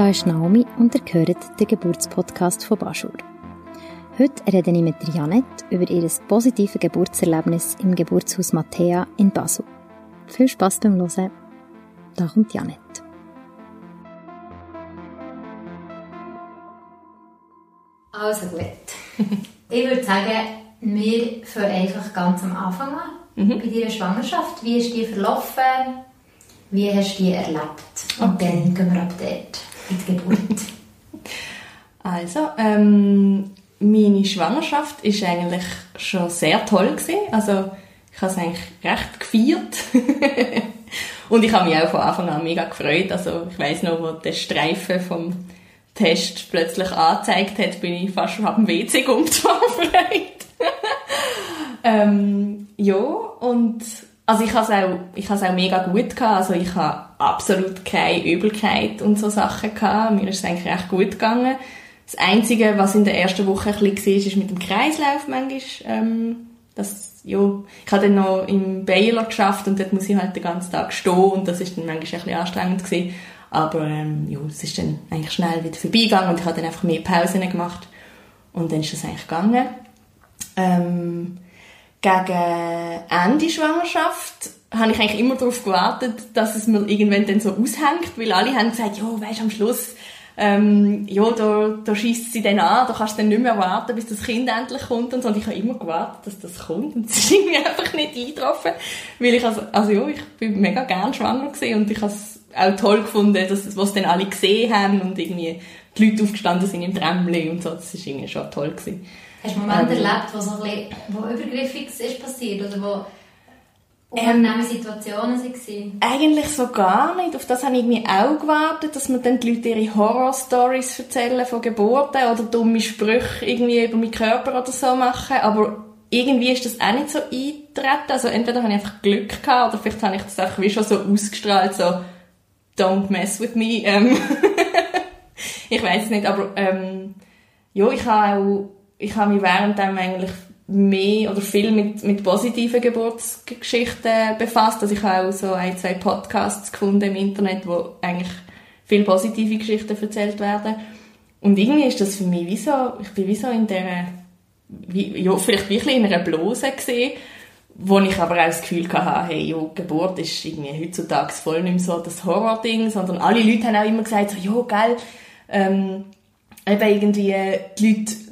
Da ist Naomi und ihr hört den Geburtspodcast von Baschur. Heute rede ich mit Janet über ihr positives Geburtserlebnis im Geburtshaus Mattea in Basel. Viel Spaß beim Hören. Da kommt Janet. Also gut. ich würde sagen, wir fangen einfach ganz am Anfang an. Mhm. Bei deiner Schwangerschaft. Wie ist die verlaufen? Wie hast du die erlebt? Und okay. dann gehen wir ab dort die Geburt. Also, ähm, meine Schwangerschaft ist eigentlich schon sehr toll gewesen. Also, ich habe es eigentlich recht gefeiert. Und ich habe mich auch von Anfang an mega gefreut. Also, ich weiß noch, wo der Streifen vom Test plötzlich angezeigt hat, bin ich fast schon dem WC umgefallen. ähm, ja, und also ich auch, habe es auch mega gut gehabt. Also ich habe absolut keine Übelkeit und so Sachen gehabt. Mir ist es eigentlich recht gut gegangen. Das Einzige, was in der ersten Woche ein war, ist mit dem Kreislauf manchmal. Ähm, das, ja, ich habe dann noch im Baylor geschafft und dort muss ich halt den ganzen Tag stehen und das ist dann manchmal ein bisschen anstrengend gewesen. Aber ähm, ja, es ist dann eigentlich schnell wieder vorbeigegangen und ich habe dann einfach mehr Pausen gemacht und dann ist das eigentlich gegangen. Ähm, gegen Ende Schwangerschaft habe ich eigentlich immer darauf gewartet, dass es mir irgendwann dann so aushängt, weil alle haben gesagt, ja, weißt am Schluss, ähm, ja, da, da schießt sie dann an, da kannst du dann nicht mehr warten, bis das Kind endlich kommt und so. Und ich habe immer gewartet, dass das kommt und es ist irgendwie einfach nicht eingetroffen, weil ich also, also ja, ich bin mega gern schwanger gewesen und ich habe es auch toll gefunden, dass was dann alle gesehen haben und irgendwie die Leute aufgestanden sind im Tramli und so, das ist irgendwie schon toll gewesen. Hast du Momente ähm, erlebt, wo so ein bisschen, wo Übergriffiges ist passiert oder wo unangenehme Situationen waren? Eigentlich so gar nicht. Auf das habe ich mir auch gewartet, dass mir dann die Leute ihre Horror-Stories erzählen von Geburten oder dumme Sprüche irgendwie über meinen Körper oder so machen. Aber irgendwie ist das auch nicht so eingetreten. Also entweder habe ich einfach Glück gehabt oder vielleicht habe ich das auch wie schon so ausgestrahlt, so don't mess with me. Ähm ich weiß es nicht, aber ähm, ja, ich habe auch ich habe mich währenddem eigentlich mehr oder viel mit, mit positiven Geburtsgeschichten befasst. Also ich habe auch so ein, zwei Podcasts gefunden im Internet, wo eigentlich viel positive Geschichten erzählt werden. Und irgendwie ist das für mich wie so, ich bin wie so in der, wie, ja, vielleicht wirklich in einer Blase gesehen, wo ich aber auch das Gefühl hatte, hey, ja, Geburt ist irgendwie heutzutage voll nicht mehr so das Horror-Ding, sondern alle Leute haben auch immer gesagt, so, ja, geil, ähm, eben irgendwie die Leute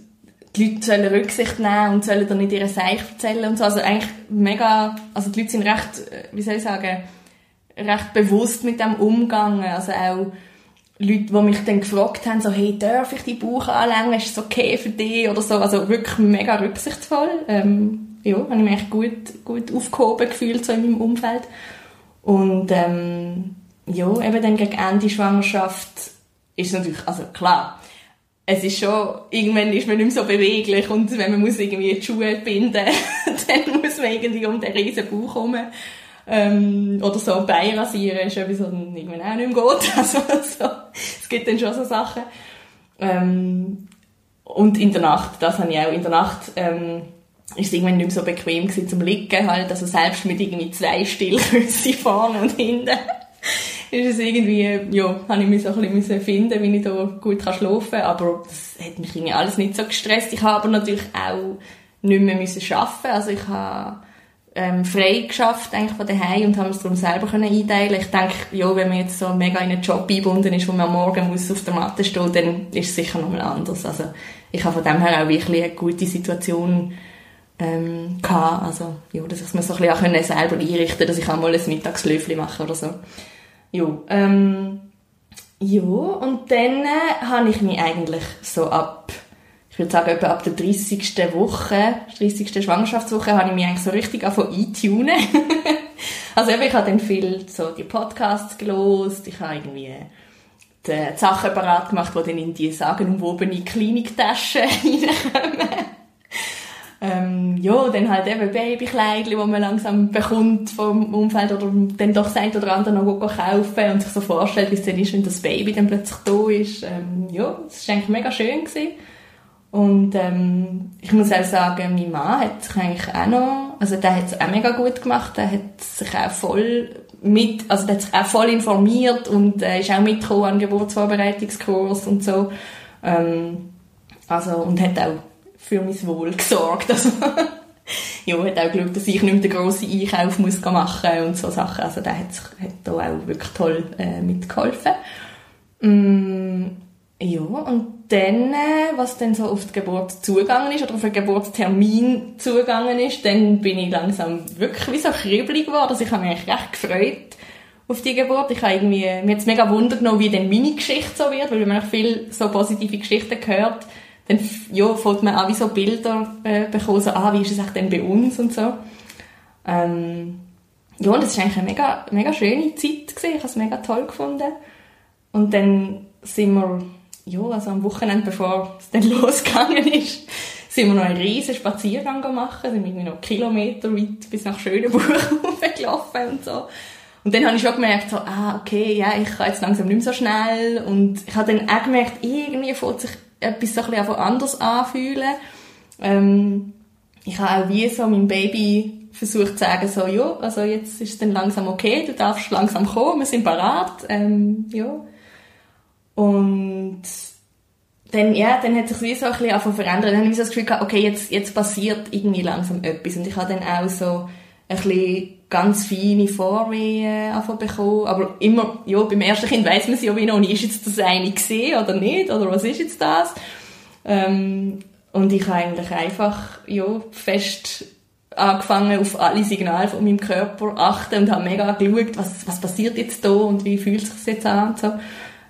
die Leute sollen Rücksicht nehmen und sollen dann nicht ihre Seich erzählen und so. Also eigentlich mega, also die Leute sind recht, äh, wie soll ich sagen, recht bewusst mit dem umgegangen. Also auch Leute, die mich dann gefragt haben, so, hey, darf ich die Bauch anlängen? Ist es okay für dich? Oder so. Also wirklich mega rücksichtsvoll. Ähm, ja, habe ich mich echt gut, gut aufgehoben gefühlt, so in meinem Umfeld. Und, ähm, ja, eben dann gegen Ende Schwangerschaft ist natürlich, also klar, es ist schon, irgendwann ist man nicht mehr so beweglich und wenn man muss irgendwie die Schuhe binden, dann muss man irgendwie um den riesen Bauch herum. Ähm, oder so Bein rasieren ist etwas, was dann irgendwann auch nicht mehr geht. Also, so, es gibt dann schon so Sachen. Ähm, und in der Nacht, das habe ich auch in der Nacht, ähm, ist es irgendwann nicht mehr so bequem gewesen zum Liegen halt, also selbst mit irgendwie zwei Stillküsse vorne und hinten ist es irgendwie, ja, habe ich mich so ein bisschen finden, wie ich da gut kann schlafen kann. Aber das hat mich irgendwie alles nicht so gestresst. Ich habe aber natürlich auch nicht mehr müssen arbeiten. Also ich habe ähm, frei geschafft eigentlich von daheim und habe es darum selber können einteilen. Ich denke, ja, wenn man jetzt so mega in einen Job eingebunden ist, wo man am Morgen muss auf der Matte stehen, dann ist es sicher nochmal anders. Also ich habe von dem her auch wirklich eine gute Situation ähm, gehabt. Also, ja, dass ich es mir so ein bisschen auch selber einrichten dass ich auch mal ein Mittagslöfli mache oder so. Ja, ähm, ja, und dann äh, habe ich mich eigentlich so ab, ich würde sagen, etwa ab der 30. Woche, 30. Schwangerschaftswoche, habe ich mich eigentlich so richtig angefangen eintunen. also eben, ich habe dann viel so die Podcasts gelost, ich habe irgendwie die Sachen parat gemacht, die dann in die sagenumwobene Kliniktasche reinkommen. Ja, dann halt eben Babykleidchen, die man langsam bekommt vom Umfeld oder dann doch das oder andere noch kaufen und sich so vorstellt, wie es dann ist, wenn das Baby dann plötzlich da ist. Ähm, ja, das war eigentlich mega schön. Gewesen. Und ähm, ich muss auch sagen, mein Mann hat sich eigentlich auch noch, also der hat es auch mega gut gemacht, der hat sich auch voll mit, also der hat sich auch voll informiert und äh, ist auch mitgekommen an Geburtsvorbereitungskurs und so. Ähm, also, und hat auch für mein Wohl gesorgt. Also, ja, hat auch geschaut, dass ich nicht mehr den grossen Einkauf muss machen und so Sachen. Also der hat, hat da auch wirklich toll äh, mitgeholfen. Mm, ja, und dann, äh, was dann so auf die Geburt zugegangen ist, oder auf den Geburtstermin zugegangen ist, dann bin ich langsam wirklich wie so kribbelig geworden. Also ich habe mich recht gefreut auf die Geburt. Ich habe irgendwie, mir jetzt mega Wunder genommen, wie dann meine Geschichte so wird, weil wenn man viel so positive Geschichten hört, dann ja, fällt man auch wie so Bilder äh, bekommen, so, ah, wie ist es eigentlich denn bei uns und so. Ähm, ja, und das war eigentlich eine mega, mega schöne Zeit gewesen. Ich habe es mega toll gefunden. Und dann sind wir, ja, also am Wochenende, bevor es dann losgegangen ist, sind wir noch einen riesen Spaziergang gemacht, sind irgendwie noch Kilometer weit bis nach Schönbuch gelaufen und so. Und dann habe ich schon gemerkt, so, ah, okay, ja, ich kann jetzt langsam nicht mehr so schnell. Und ich habe dann auch gemerkt, irgendwie fängt sich etwas so ein anders anfühlen. Ähm, ich habe auch wie so mein Baby versucht zu sagen, so, ja, also jetzt ist es dann langsam okay, du darfst langsam kommen, wir sind parat, ähm, ja. Und dann, ja, dann hat sich wie so ein bisschen verändert. Dann habe ich so das Gefühl gehabt, okay, jetzt, jetzt passiert irgendwie langsam etwas. Und ich habe dann auch so ein bisschen ganz feine Vorwehen bekommen. Aber immer, ja, beim ersten Kind weiss man es ja wie noch nicht, ist jetzt das eine gesehen oder nicht, oder was ist jetzt das? Ähm, und ich habe eigentlich einfach, ja, fest angefangen, auf alle Signale von meinem Körper achten und habe mega geschaut, was, was passiert jetzt da und wie fühlt es sich jetzt an und so.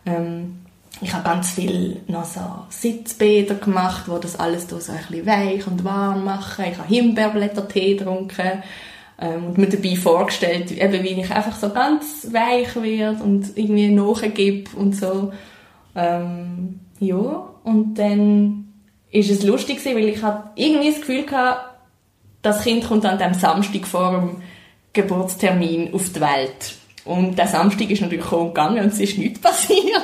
Ähm, ich habe ganz viel noch so Sitzbäder gemacht, wo das alles so ein bisschen weich und warm machen. Ich habe Himbeerblättertee getrunken ähm, und mir dabei vorgestellt, eben wie ich einfach so ganz weich werde und irgendwie nachgebe und so. Ähm, ja, und dann ist es lustig gewesen, weil ich hatte irgendwie das Gefühl hatte, das Kind kommt an dem Samstag vor dem Geburtstermin auf die Welt. Und der Samstag ist natürlich gegangen und es ist nichts passiert.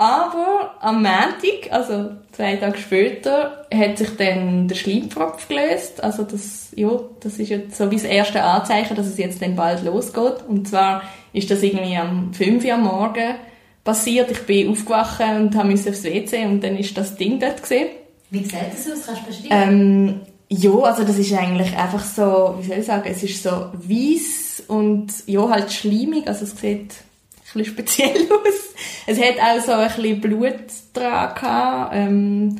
Aber am Montag, also zwei Tage später, hat sich dann der Schleimpfropf gelöst. Also das, ja, das ist jetzt so wie das erste Anzeichen, dass es jetzt dann bald losgeht. Und zwar ist das irgendwie am 5 Uhr am Morgen passiert. Ich bin aufgewacht und habe aufs WC und dann ist das Ding dort gesehen. Wie sieht das aus? Kannst du beschreiben? Ähm, ja, also das ist eigentlich einfach so, wie soll ich sagen, es ist so weiß und ja, halt schleimig, also es sieht bisschen speziell aus. Es hat auch so ein bisschen Blut dran gehabt, ähm,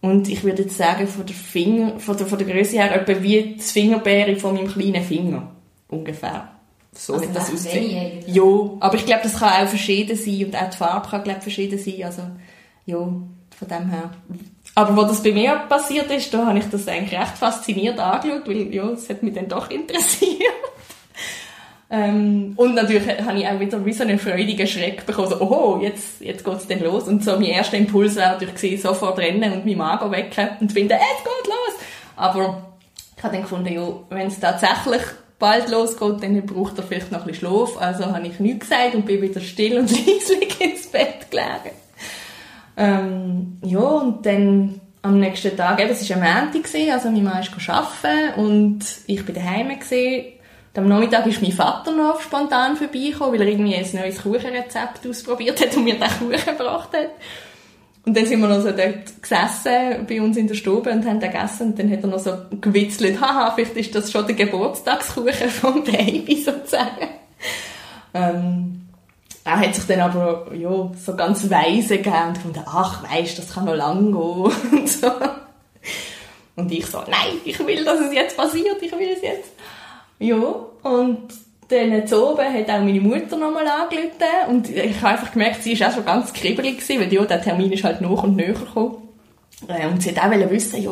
und ich würde jetzt sagen, von der, Finger, von der, von der Größe her, etwa wie das Fingerbeere von meinem kleinen Finger. Ungefähr. So also hat das ausgesehen. Ja, aber ich glaube, das kann auch verschieden sein und auch die Farbe kann, glaube verschieden sein. Also, ja, von dem her. Aber wo das bei mir passiert ist, da habe ich das eigentlich recht fasziniert angeschaut, weil, ja, es hat mich dann doch interessiert. Ähm, und natürlich habe ich auch wieder wie so einen freudigen Schreck bekommen, so, oh, jetzt, jetzt geht's dann los. Und so mein erster Impuls war natürlich gewesen, sofort rennen und meinen Magen wecken und finden, es geht los! Aber ich habe dann gefunden, ja, wenn es tatsächlich bald losgeht, dann braucht er vielleicht noch ein bisschen Schlaf. Also habe ich nichts gesagt und bin wieder still und leislich ins Bett gelegen. Ähm, ja, und dann am nächsten Tag, eben, es war ein Montag, also mein Mann ist arbeiten und ich bin daheim gewesen, am Nachmittag ist mein Vater noch spontan vorbeigekommen, weil er irgendwie ein neues Kuchenrezept ausprobiert hat und mir den Kuchen gebracht hat. Und dann sind wir noch so dort gesessen bei uns in der Stube und haben gegessen und dann hat er noch so gewitzelt, haha, vielleicht ist das schon der Geburtstagskuchen vom Baby sozusagen. Ähm, er hat sich dann aber ja, so ganz weise gegeben und gefunden, ach, weisst, das kann noch lang gehen und so. Und ich so, nein, ich will, dass es jetzt passiert, ich will es jetzt. Ja, und dann zu oben hat auch meine Mutter nochmal angerufen und ich habe einfach gemerkt, sie war auch schon ganz kribbelig gewesen, weil ja, der Termin ist halt nach und näher gekommen. Äh, und sie hat auch wissen, ja,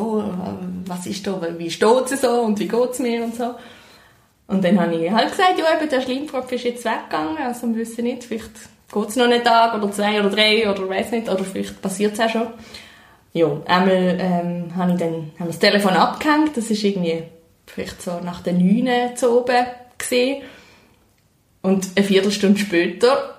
was ist da, wie steht sie so und wie geht es mir und so. Und dann habe ich halt gesagt, ja, eben, der Schleimpfropf ist jetzt weggegangen, also wir wissen nicht, vielleicht geht es noch einen Tag oder zwei oder drei oder weiß nicht, oder vielleicht passiert es auch schon. Ja, einmal ähm, habe ich dann haben wir das Telefon abgehängt, das ist irgendwie vielleicht so nach der 9 zu oben gesehen. Und eine Viertelstunde später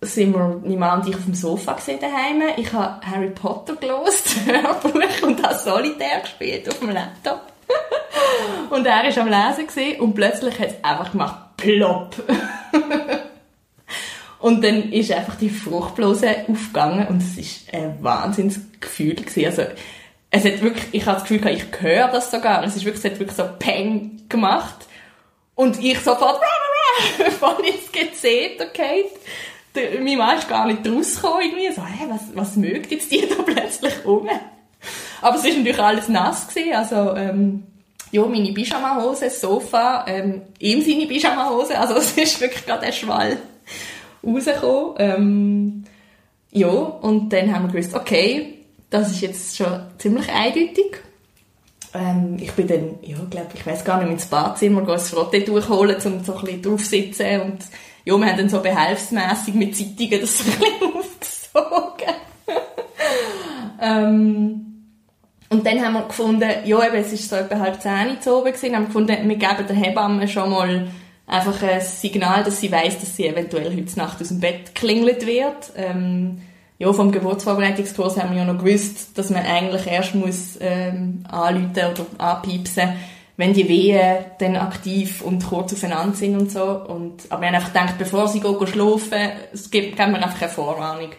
sind wir, mein Mann und ich, auf dem Sofa gesehen daheim. Ich habe Harry Potter gelost, Hörbuch, und habe Solitär gespielt auf dem Laptop. und er war am Lesen gewesen, und plötzlich hat es einfach gemacht, plopp. und dann ist einfach die Fruchtblase aufgegangen und es war ein Wahnsinnsgefühl gewesen. Also, es hat wirklich, ich habe das Gefühl ich höre das sogar. Es ist wirklich, es hat wirklich so Peng gemacht. Und ich sofort, voll ins Gezeter geht. Mein Mann ist gar nicht rausgekommen, irgendwie. So, hä, was, was mögt jetzt die da plötzlich um? Aber es war natürlich alles nass gewesen, also, ähm, ja, meine Pyjama-Hose, das Sofa, ähm, ihm seine Pyjama-Hose, also es ist wirklich gerade ein Schwall rausgekommen. Ähm, ja, und dann haben wir gewusst, okay, das ist jetzt schon ziemlich eindeutig. Ähm, ich bin dann, ja, glaube ich, weiß gar nicht, ins Badzimmer das Frotte durchholen, um so ein bisschen drauf sitzen und ja, wir haben dann so behelfsmässig mit Zeitungen das ein bisschen aufgesogen. ähm, und dann haben wir gefunden, ja, eben, es ist so etwa halb zehn zu oben gewesen, haben wir gefunden, wir geben der Hebamme schon mal einfach ein Signal, dass sie weiß, dass sie eventuell heute Nacht aus dem Bett klingelt wird. Ähm, ja, vom Geburtsvorbereitungskurs haben wir ja noch gewusst, dass man eigentlich erst muss ähm, anrufen oder anpiepsen, wenn die Wehen dann aktiv und kurz aufeinander sind und so. Und, aber wir haben einfach gedacht, bevor sie gehen, schlafen, es gibt, geben wir einfach eine Vorwarnung.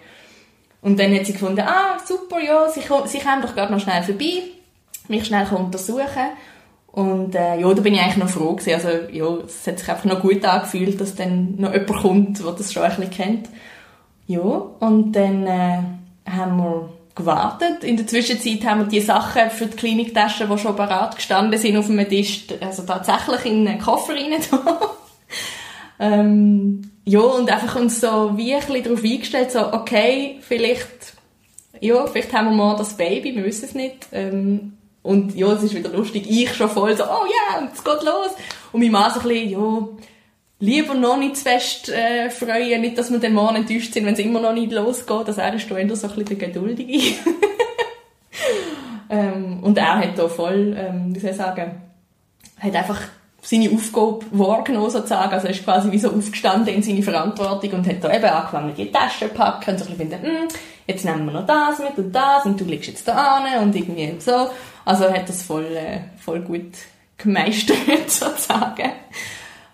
Und dann hat sie gefunden, ah, super, ja, sie, sie kommen doch gerade noch schnell vorbei, mich schnell untersuchen. Und äh, ja, da bin ich eigentlich noch froh gewesen. Also ja, es hat sich einfach noch gut angefühlt, dass dann noch jemand kommt, der das schon ein bisschen kennt. Ja, und dann äh, haben wir gewartet. In der Zwischenzeit haben wir die Sachen für die Kliniktasche, die schon bereit gestanden sind auf dem Tisch, also tatsächlich in einen Koffer rein ähm, ja, und einfach uns so wie ein bisschen darauf eingestellt, so, okay, vielleicht, ja, vielleicht haben wir mal das Baby, wir wissen es nicht. Ähm, und ja, es ist wieder lustig, ich schon voll so, oh ja, yeah, es geht los. Und mein Mann so ein bisschen, ja, lieber noch nicht zu fest äh, freuen, nicht, dass wir den Morgen enttäuscht sind, wenn es immer noch nicht losgeht. Also er ist da eher so ein bisschen der Geduldige. ähm, und er hat da voll, ähm, wie soll ich sagen, hat einfach seine Aufgabe wahrgenommen sozusagen, also er ist quasi wie so aufgestanden in seine Verantwortung und hat da eben angefangen, die Taschen zu packen und so ein bisschen finden, hm, jetzt nehmen wir noch das mit und das und du liegst jetzt da an und irgendwie so. Also er hat das voll, äh, voll gut gemeistert sozusagen.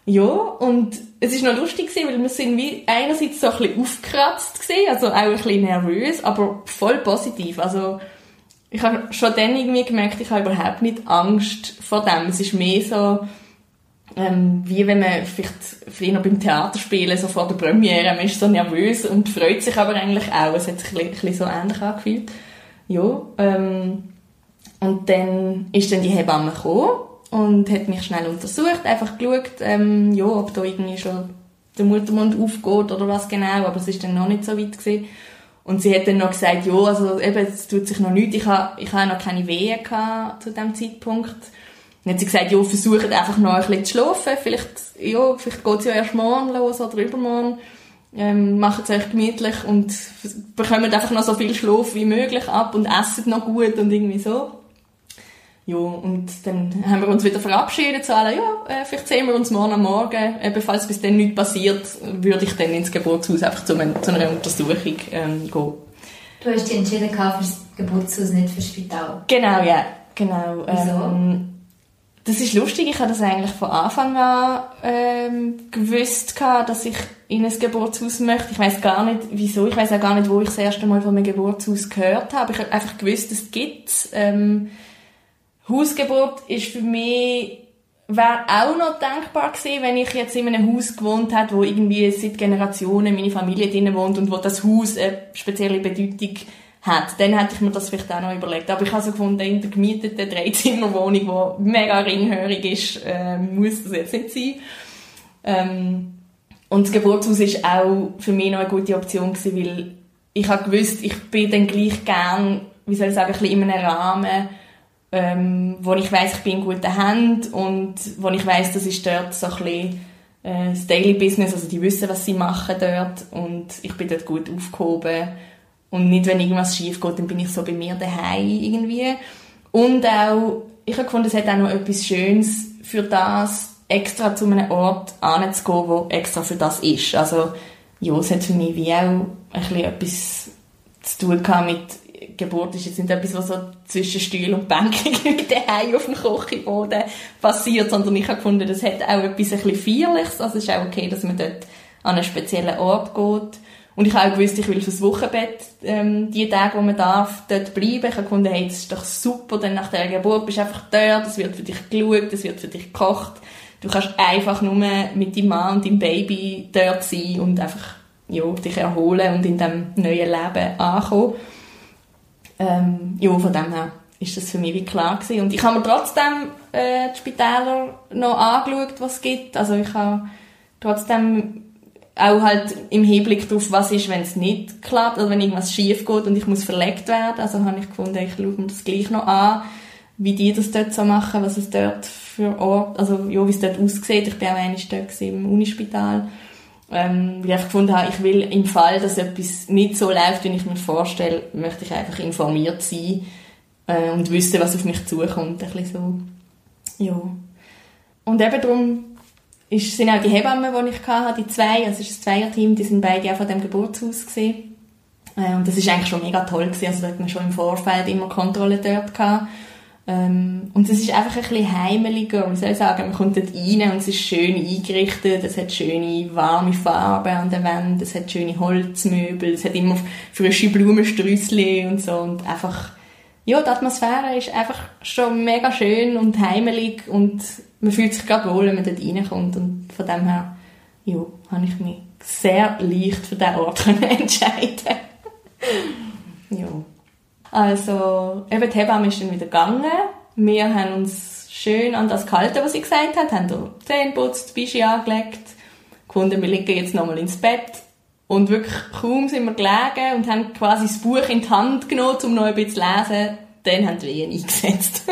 Ja, und es ist noch lustig weil wir sind wie einerseits so ein bisschen aufgekratzt gewesen, also auch ein bisschen nervös, aber voll positiv. Also ich habe schon dann irgendwie gemerkt, ich habe überhaupt nicht Angst vor dem. Es ist mehr so, ähm, wie wenn man vielleicht früher beim Theaterspielen so vor der Premiere, man ist so nervös und freut sich aber eigentlich auch. Es hat sich ein bisschen so ähnlich angefühlt. Ja, ähm, und dann ist dann die Hebamme gekommen und hat mich schnell untersucht, einfach geschaut, ähm, ja, ob da irgendwie schon der Muttermund aufgeht oder was genau, aber es ist dann noch nicht so weit gewesen. Und sie hat dann noch gesagt, ja, also eben, es tut sich noch nichts, ich habe ich ha noch keine Wehen gehabt zu dem Zeitpunkt. Dann hat sie gesagt, ja, versucht einfach noch ein bisschen zu schlafen, vielleicht, ja, vielleicht geht es ja erst morgen los oder übermorgen. Ähm, macht es euch gemütlich und bekommt einfach noch so viel Schlaf wie möglich ab und esset noch gut und irgendwie so. Ja, und dann haben wir uns wieder verabschiedet, so alle, ja, äh, vielleicht sehen wir uns morgen am Morgen. Eben, falls bis dann nichts passiert, würde ich dann ins Geburtshaus einfach zu, einer, zu einer Untersuchung ähm, gehen. Du hast dich entschieden für das Geburtshaus, nicht für das Spital? Genau, ja, genau. Wieso? Ähm, das ist lustig, ich habe das eigentlich von Anfang an ähm, gewusst, dass ich in ein Geburtshaus möchte. Ich weiß gar nicht, wieso, ich weiß auch gar nicht, wo ich das erste Mal von einem Geburtshaus gehört habe. Ich habe einfach gewusst, es gibt ähm, Hausgeburt ist für mich wäre auch noch denkbar gewesen, wenn ich jetzt in einem Haus gewohnt hätte, wo irgendwie seit Generationen meine Familie drin wohnt und wo das Haus eine spezielle Bedeutung hat. Dann hätte ich mir das vielleicht auch noch überlegt. Aber ich habe so gefunden, in der gemieteten Dreizimmerwohnung, die mega ringhörig ist, äh, muss das jetzt nicht sein. Ähm, und das Geburtshaus ist auch für mich noch eine gute Option gewesen, weil ich habe gewusst, ich bin dann gleich gern, wie soll ich sagen, ein bisschen in einem Rahmen, ähm, wo ich weiß, ich bin in guten Händen und wo ich weiß, das ist dort so ein bisschen äh, das Daily Business, also die wissen, was sie machen dort und ich bin dort gut aufgehoben und nicht, wenn irgendwas schief geht, dann bin ich so bei mir daheim irgendwie. Und auch, ich habe gefunden, es hat auch noch etwas Schönes für das, extra zu einem Ort anzugehen, wo extra für das ist. Also, ja, es hat für mich wie auch ein bisschen etwas zu tun gehabt mit Geburt ist jetzt nicht etwas, was so zwischen Stuhl und Bänken daheim auf dem Kochboden passiert, sondern ich habe gefunden, das hat auch etwas ein Feierliches, also es ist auch okay, dass man dort an einen speziellen Ort geht. Und ich habe auch gewusst, ich will fürs Wochenbett ähm, die Tage, wo man darf, dort bleiben. Ich habe gefunden, hey, das ist doch super, denn nach der Geburt bist du einfach dort, es wird für dich geschaut, es wird für dich gekocht. Du kannst einfach nur mit deinem Mann und deinem Baby dort sein und einfach ja, dich erholen und in diesem neuen Leben ankommen. Ähm, ja, von dem her ist das für mich wie klar gewesen. Und ich habe mir trotzdem äh, die Spitäler noch angeschaut, was es gibt. Also ich habe trotzdem auch halt im Hinblick darauf, was ist, wenn es nicht klappt oder wenn irgendwas schief geht und ich muss verlegt werden. Also habe ich gefunden, ich schaue mir das gleich noch an, wie die das dort so machen, was es dort für Ort, also ja, wie es dort aussieht. Ich bin auch einmal dort im Unispital, ähm, weil ich einfach gefunden habe, ich will im Fall, dass etwas nicht so läuft, wie ich mir vorstelle, möchte ich einfach informiert sein äh, und wissen, was auf mich zukommt, ein bisschen so. Ja. Und eben darum ist, sind auch die Hebammen, die ich hatte, die zwei, also es ist ein Zweierteam, die sind beide auch von dem Geburtshaus gesehen. Äh, und das ist eigentlich schon mega toll gewesen. Also da hat man schon im Vorfeld immer Kontrolle dort gehabt. Ähm, und es ist einfach ein bisschen heimeliger, wie soll sagen, man kommt dort rein und es ist schön eingerichtet, es hat schöne warme Farben an der Wand, es hat schöne Holzmöbel, es hat immer frische Blumenstrüssel und so. Und einfach, ja, die Atmosphäre ist einfach schon mega schön und heimelig. Und man fühlt sich gerade wohl, wenn man dort reinkommt. Und von dem her, ja, habe ich mich sehr leicht für diesen Ort entscheiden. Ja. Also, eben die Hebamme ist dann wieder gegangen. Wir haben uns schön an das gehalten, was sie gesagt hat, haben da Zähne putzt, Bischi angelegt, gefunden, wir liegen jetzt nochmal ins Bett. Und wirklich kaum sind wir gelegen und haben quasi das Buch in die Hand genommen, um noch ein bisschen zu lesen. Dann haben die Wehen eingesetzt.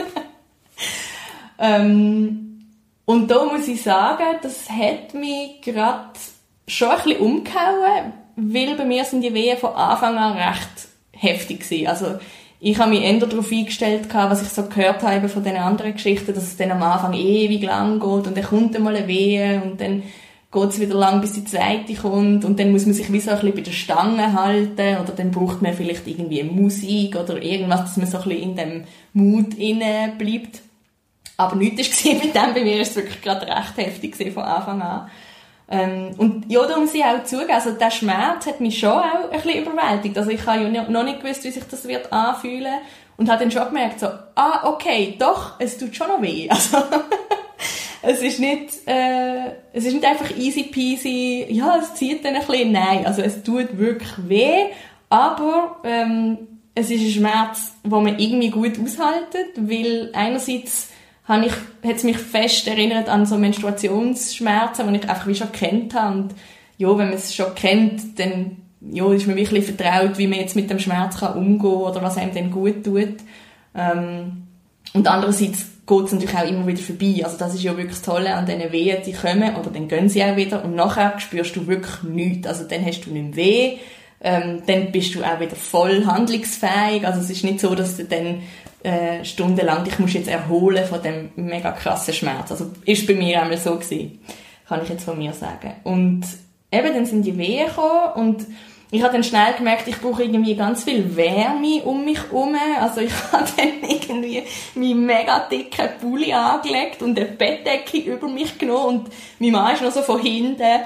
ähm, und da muss ich sagen, das hat mich gerade schon ein bisschen umgehauen, weil bei mir sind die Wehen von Anfang an recht heftig gewesen. Also ich habe mich eher darauf eingestellt, was ich so gehört habe von den anderen Geschichten, dass es dann am Anfang ewig lang geht und dann kommt einmal eine Wehe und dann geht es wieder lang, bis die zweite kommt und dann muss man sich wie so ein bisschen bei der Stange halten oder dann braucht man vielleicht irgendwie Musik oder irgendwas, dass man so ein bisschen in dem Mut inne bleibt. Aber nichts war mit dem. Bei mir war es wirklich gerade recht heftig von Anfang an. Ähm, und ja, da muss ich auch zugeben, also der Schmerz hat mich schon auch ein bisschen überwältigt. Also ich habe ja noch nicht gewusst, wie sich das wird anfühlen. Und habe dann schon gemerkt, so, ah, okay, doch, es tut schon noch weh. Also, es ist nicht, äh, es ist nicht einfach easy peasy, ja, es zieht dann ein bisschen, nein, also es tut wirklich weh, aber ähm, es ist ein Schmerz, den man irgendwie gut aushaltet, weil einerseits habe ich, hat es mich fest erinnert an so Menstruationsschmerzen, die ich einfach wie schon kennt habe. Und ja, wenn man es schon kennt, dann ja, ist mir wirklich vertraut, wie man jetzt mit dem Schmerz kann umgehen oder was einem dann gut tut. Ähm, und andererseits geht es natürlich auch immer wieder vorbei. Also das ist ja wirklich das Tolle an diesen Wehen, die kommen, aber dann gehen sie auch wieder und nachher spürst du wirklich nichts. Also dann hast du nicht mehr weh, ähm, dann bist du auch wieder voll handlungsfähig. Also es ist nicht so, dass du dann äh, stundenlang dich musst jetzt erholen von dem mega krassen Schmerz. Also ist bei mir einmal so gewesen, kann ich jetzt von mir sagen. Und eben dann sind die Wehen gekommen und ich habe dann schnell gemerkt, ich brauche irgendwie ganz viel Wärme um mich herum. Also ich habe dann irgendwie meinen mega dicken Pulli angelegt und eine Bettdecke über mich genommen und mein Mann ist noch so von hinten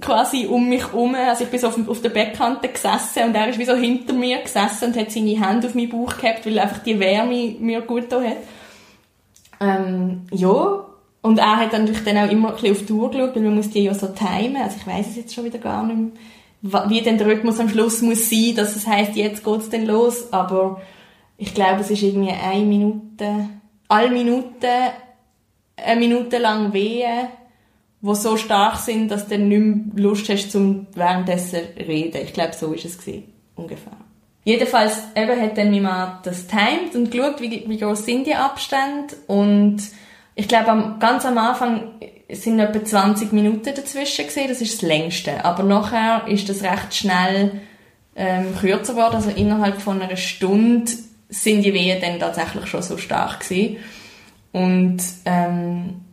quasi um mich herum, also ich bin so auf, auf der Bettkante gesessen und er ist wie so hinter mir gesessen und hat seine Hände auf meinen Bauch gehabt, weil einfach die Wärme mir gut da hat. Ähm, ja, und er hat natürlich dann auch immer ein bisschen auf die Uhr geschaut, weil man muss die ja so timen, also ich weiß es jetzt schon wieder gar nicht mehr, wie denn der Rhythmus am Schluss muss sein, dass es heisst, jetzt geht's dann los, aber ich glaube, es ist irgendwie eine Minute, alle Minuten, eine Minute lang wehen, die so stark sind, dass du nicht mehr Lust hast, zum währenddessen reden. Ich glaube, so ist es gewesen, ungefähr. Jedenfalls eben hat dann mein Mann das timed und geschaut, wie, wie groß sind die Abstände und ich glaube, ganz am Anfang sind etwa 20 Minuten dazwischen gewesen, das ist das längste. Aber nachher ist das recht schnell ähm, kürzer geworden, also innerhalb von einer Stunde sind die Wehen dann tatsächlich schon so stark gewesen. Und ähm,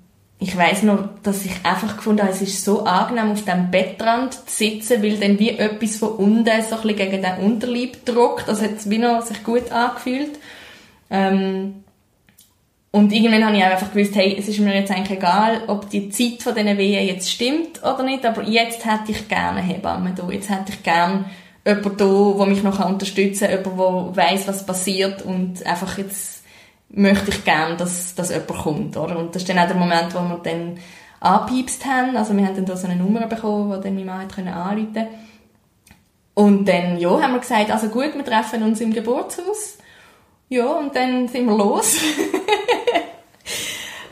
ich weiß noch, dass ich einfach gefunden habe, es ist so angenehm, auf dem Bettrand zu sitzen, weil dann wie etwas von unten so ein bisschen gegen den Unterleib drückt. Also hat es wie noch sich gut angefühlt. Ähm, und irgendwann habe ich auch einfach gewusst, hey, es ist mir jetzt eigentlich egal, ob die Zeit von diesen Wehen jetzt stimmt oder nicht, aber jetzt hätte ich gerne Hebamme da. Jetzt hätte ich gerne jemanden da, der mich noch unterstützen kann, jemand, der weiss, was passiert und einfach jetzt möchte ich gerne, dass, dass jemand kommt, oder? Und das ist dann auch der Moment, wo wir dann angepiepst haben. Also wir haben dann da so eine Nummer bekommen, die dann mein Mann anrufen konnte. Und dann, ja, haben wir gesagt, also gut, wir treffen uns im Geburtshaus. Ja, und dann sind wir los.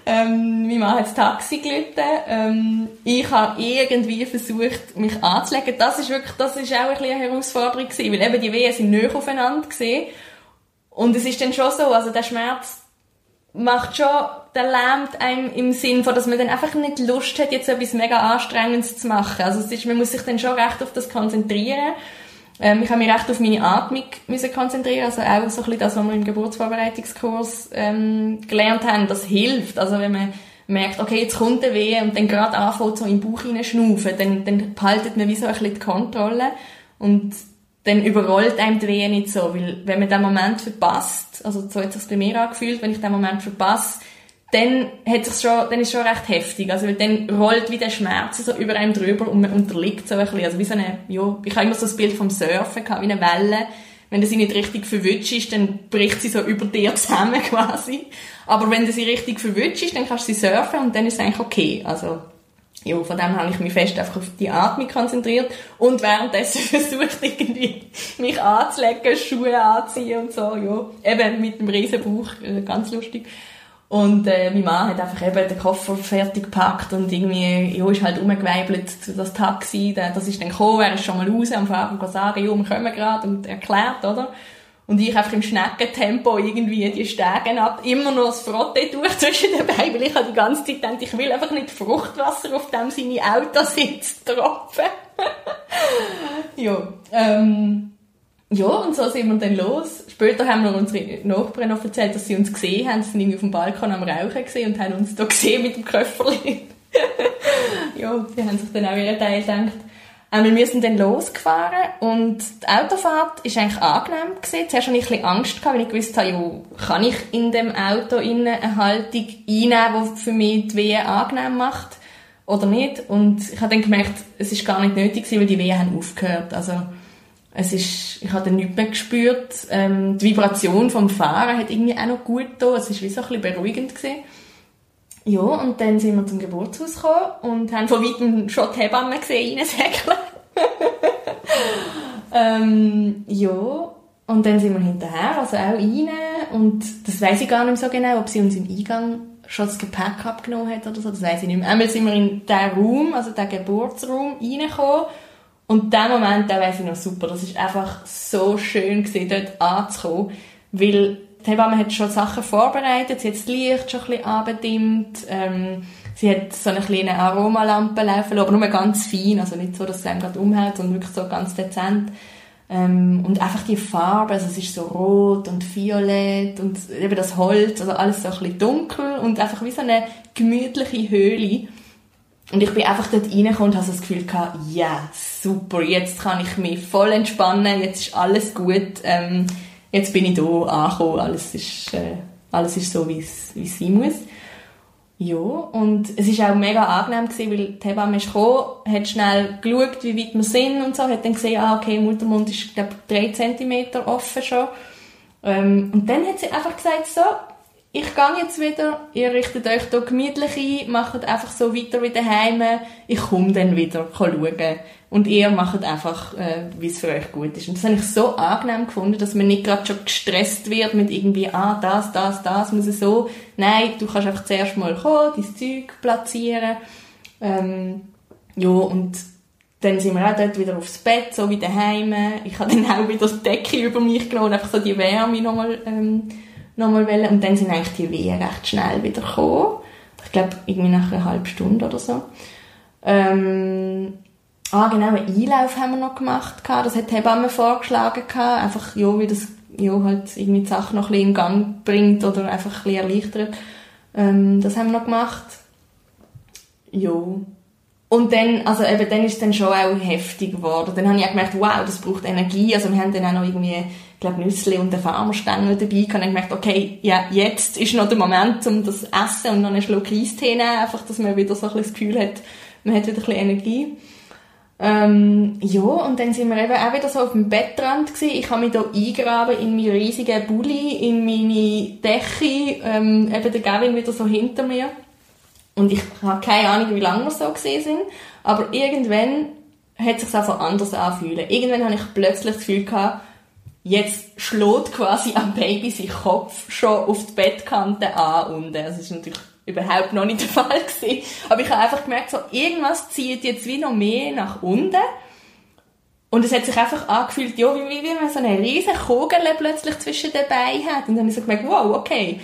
ähm, mein Mann hat das Taxi gelitten. Ähm, ich habe irgendwie versucht, mich anzulegen. Das ist wirklich, das ist auch ein eine Herausforderung gewesen, weil eben die Wehen sind näher aufeinander gesehen. Und es ist dann schon so, also der Schmerz macht schon, der lähmt einem im Sinn von, dass man dann einfach nicht Lust hat, jetzt etwas mega Anstrengendes zu machen. Also es ist, man muss sich dann schon recht auf das konzentrieren. Ähm, ich habe mich recht auf meine Atmung müssen konzentrieren, also auch so ein bisschen das, was wir im Geburtsvorbereitungskurs ähm, gelernt haben, das hilft. Also wenn man merkt, okay, jetzt kommt der Weh und dann gerade anfängt so im Bauch schnaufen, dann, dann behaltet man wie so ein bisschen die Kontrolle und dann überrollt einem die Wehe nicht so, weil wenn man den Moment verpasst, also so hat es sich bei mir angefühlt, wenn ich den Moment verpasse, dann hat sich schon, dann ist es schon recht heftig. Also, weil dann rollt wie der Schmerz so über einem drüber und man unterliegt so ein bisschen. Also, wie so eine, ja, ich habe immer so das Bild vom Surfen gehabt, wie eine Welle. Wenn du sie nicht richtig verwünscht ist, dann bricht sie so über dir zusammen quasi. Aber wenn du sie richtig verwünscht dann kannst du sie surfen und dann ist es eigentlich okay. Also, ja, von dem habe ich mich fest einfach auf die Atmung konzentriert und währenddessen versucht irgendwie mich anzulegen, Schuhe anziehen und so, ja. Eben mit dem riesen Bauch, äh, ganz lustig. Und äh, mein Mann hat einfach eben den Koffer fertig gepackt und irgendwie, ja, ist halt umgeweibelt zu das Taxi. Das ist dann gekommen, er ist schon mal raus am Fahrer sagen, ja, wir kommen gerade und erklärt, oder? Und ich einfach im Schneckentempo irgendwie die Stege ab, immer noch das Frotte durch zwischen den Beinen, weil ich habe die ganze Zeit gedacht, ich will einfach nicht Fruchtwasser auf dem seine Autositz tropfen. ja, ähm, ja, und so sind wir dann los. Später haben wir unsere Nachbarn noch erzählt, dass sie uns gesehen haben. Sie sind irgendwie auf dem Balkon am Rauchen gesehen und haben uns da gesehen mit dem Köfferchen. ja, die haben sich dann auch ihren Teil gedacht. Ähm, wir sind dann losgefahren und die Autofahrt war eigentlich angenehm gewesen. Zuerst hatte ich ein bisschen Angst, weil ich gewusst habe, kann ich in dem Auto eine Haltung einnehmen, die für mich die Wehe angenehm macht oder nicht. Und ich habe dann gemerkt, es ist gar nicht nötig gewesen, weil die Wehen haben aufgehört. Also, es ist, ich habe dann nichts mehr gespürt. Ähm, die Vibration vom Fahren hat irgendwie auch noch gut getan. Es war wie so ein bisschen beruhigend gewesen. Ja, und dann sind wir zum Geburtshaus gekommen und haben von weitem schon die Hebamme gesehen, reinsäckeln. ähm, ja, und dann sind wir hinterher, also auch rein. Und das weiß ich gar nicht so genau, ob sie uns im Eingang schon das Gepäck abgenommen hat oder so, das weiß ich nicht mehr. Einmal sind wir in diesen Raum, also den Geburtsraum, reingekommen und der Moment, der weiß ich noch super. Das ist einfach so schön gewesen, dort anzukommen. Weil die Hebamme hat schon Sachen vorbereitet. Sie hat das Licht schon ein bisschen angedimmt. Ähm, sie hat so eine kleine Aromalampe laufen aber nur ganz fein. Also nicht so, dass sie einem gerade umhält, sondern wirklich so ganz dezent. Ähm, und einfach die Farbe, also es ist so rot und violett und eben das Holz, also alles so ein bisschen dunkel und einfach wie so eine gemütliche Höhle. Und ich bin einfach dort reingekommen und habe das Gefühl gehabt, ja, yeah, super, jetzt kann ich mich voll entspannen, jetzt ist alles gut, ähm, jetzt bin ich da angekommen, alles ist, äh, alles ist so, wie es, sein muss. Ja, und es war auch mega angenehm gewesen, weil die Hebamme ist gekommen, hat schnell geschaut, wie weit wir sind und so, hat dann gesehen, ah, okay, Muttermund ist, glaube ich, 3 cm offen schon. Ähm, und dann hat sie einfach gesagt, so, ich gehe jetzt wieder, ihr richtet euch hier gemütlich ein, macht einfach so weiter wie daheim, ich komme dann wieder schauen. Und ihr macht einfach, äh, wie es für euch gut ist. Und das habe ich so angenehm gefunden, dass man nicht gerade schon gestresst wird mit irgendwie, ah, das, das, das muss es so. Nein, du kannst einfach zuerst mal kommen, dein Zeug platzieren. Ähm, ja, und dann sind wir auch dort wieder aufs Bett, so wie daheim. Ich habe dann auch wieder das Decke über mich genommen, einfach so die Wärme nochmal, ähm, nochmal wollen. Und dann sind eigentlich die Wehen recht schnell wieder gekommen. Ich glaube, irgendwie nach einer halben Stunde oder so. Ähm, ah, genau, einen Einlauf haben wir noch gemacht. Das hat die Hebamme vorgeschlagen. Einfach, ja, wie das ja, halt irgendwie die Sache noch ein bisschen in Gang bringt oder einfach ein bisschen erleichtert. Ähm, das haben wir noch gemacht. Ja. Und dann, also eben, dann ist es dann schon auch heftig geworden. Dann habe ich auch gemerkt, wow, das braucht Energie. Also wir haben dann auch noch irgendwie, glaube, Nüssli und den Farmerstängel dabei gehabt. Und gemerkt, okay, ja, jetzt ist noch der Moment, um das Essen und noch einen Schluck Eistee nehmen, einfach, dass man wieder so ein bisschen das Gefühl hat, man hat wieder ein bisschen Energie. Ähm, ja, und dann sind wir eben auch wieder so auf dem Bettrand gewesen. Ich habe mich da eingraben in meinen riesigen Bulli, in meine Decke, ähm, eben der Gavin wieder so hinter mir. Und ich habe keine Ahnung, wie lange wir so gesehen sind. Aber irgendwann hat es sich einfach anders anfühlen. Irgendwann habe ich plötzlich das Gefühl gehabt, jetzt schlägt quasi am Baby sein Kopf schon auf die Bettkante an unten. Das ist natürlich überhaupt noch nicht der Fall gewesen. Aber ich habe einfach gemerkt, so, irgendwas zieht jetzt wie noch mehr nach unten. Und es hat sich einfach angefühlt, ja, wie, wie, wie man so eine riesige Kugel plötzlich zwischen den Beinen hat. Und dann habe ich so gemerkt, wow, okay.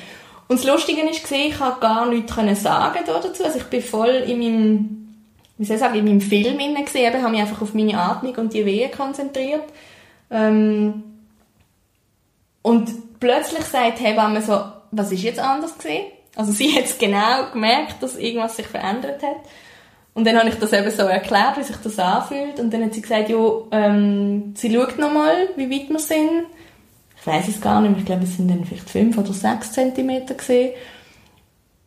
Und das Lustige war, ich konnte gar nichts sagen dazu. Also ich bin voll in meinem, wie soll ich sagen, in meinem Film gesehen, habe mich einfach auf meine Atmung und die Wehen konzentriert. Ähm und plötzlich sagt die Hebamme so, was ist jetzt anders gesehen? Also sie hat genau gemerkt, dass irgendwas sich verändert hat. Und dann habe ich das eben so erklärt, wie sich das anfühlt. Und dann hat sie gesagt, ja, ähm, sie schaut nochmal, wie weit wir sind ich weiß es gar nicht mehr, ich glaube, es sind dann vielleicht fünf oder sechs Zentimeter gesehen.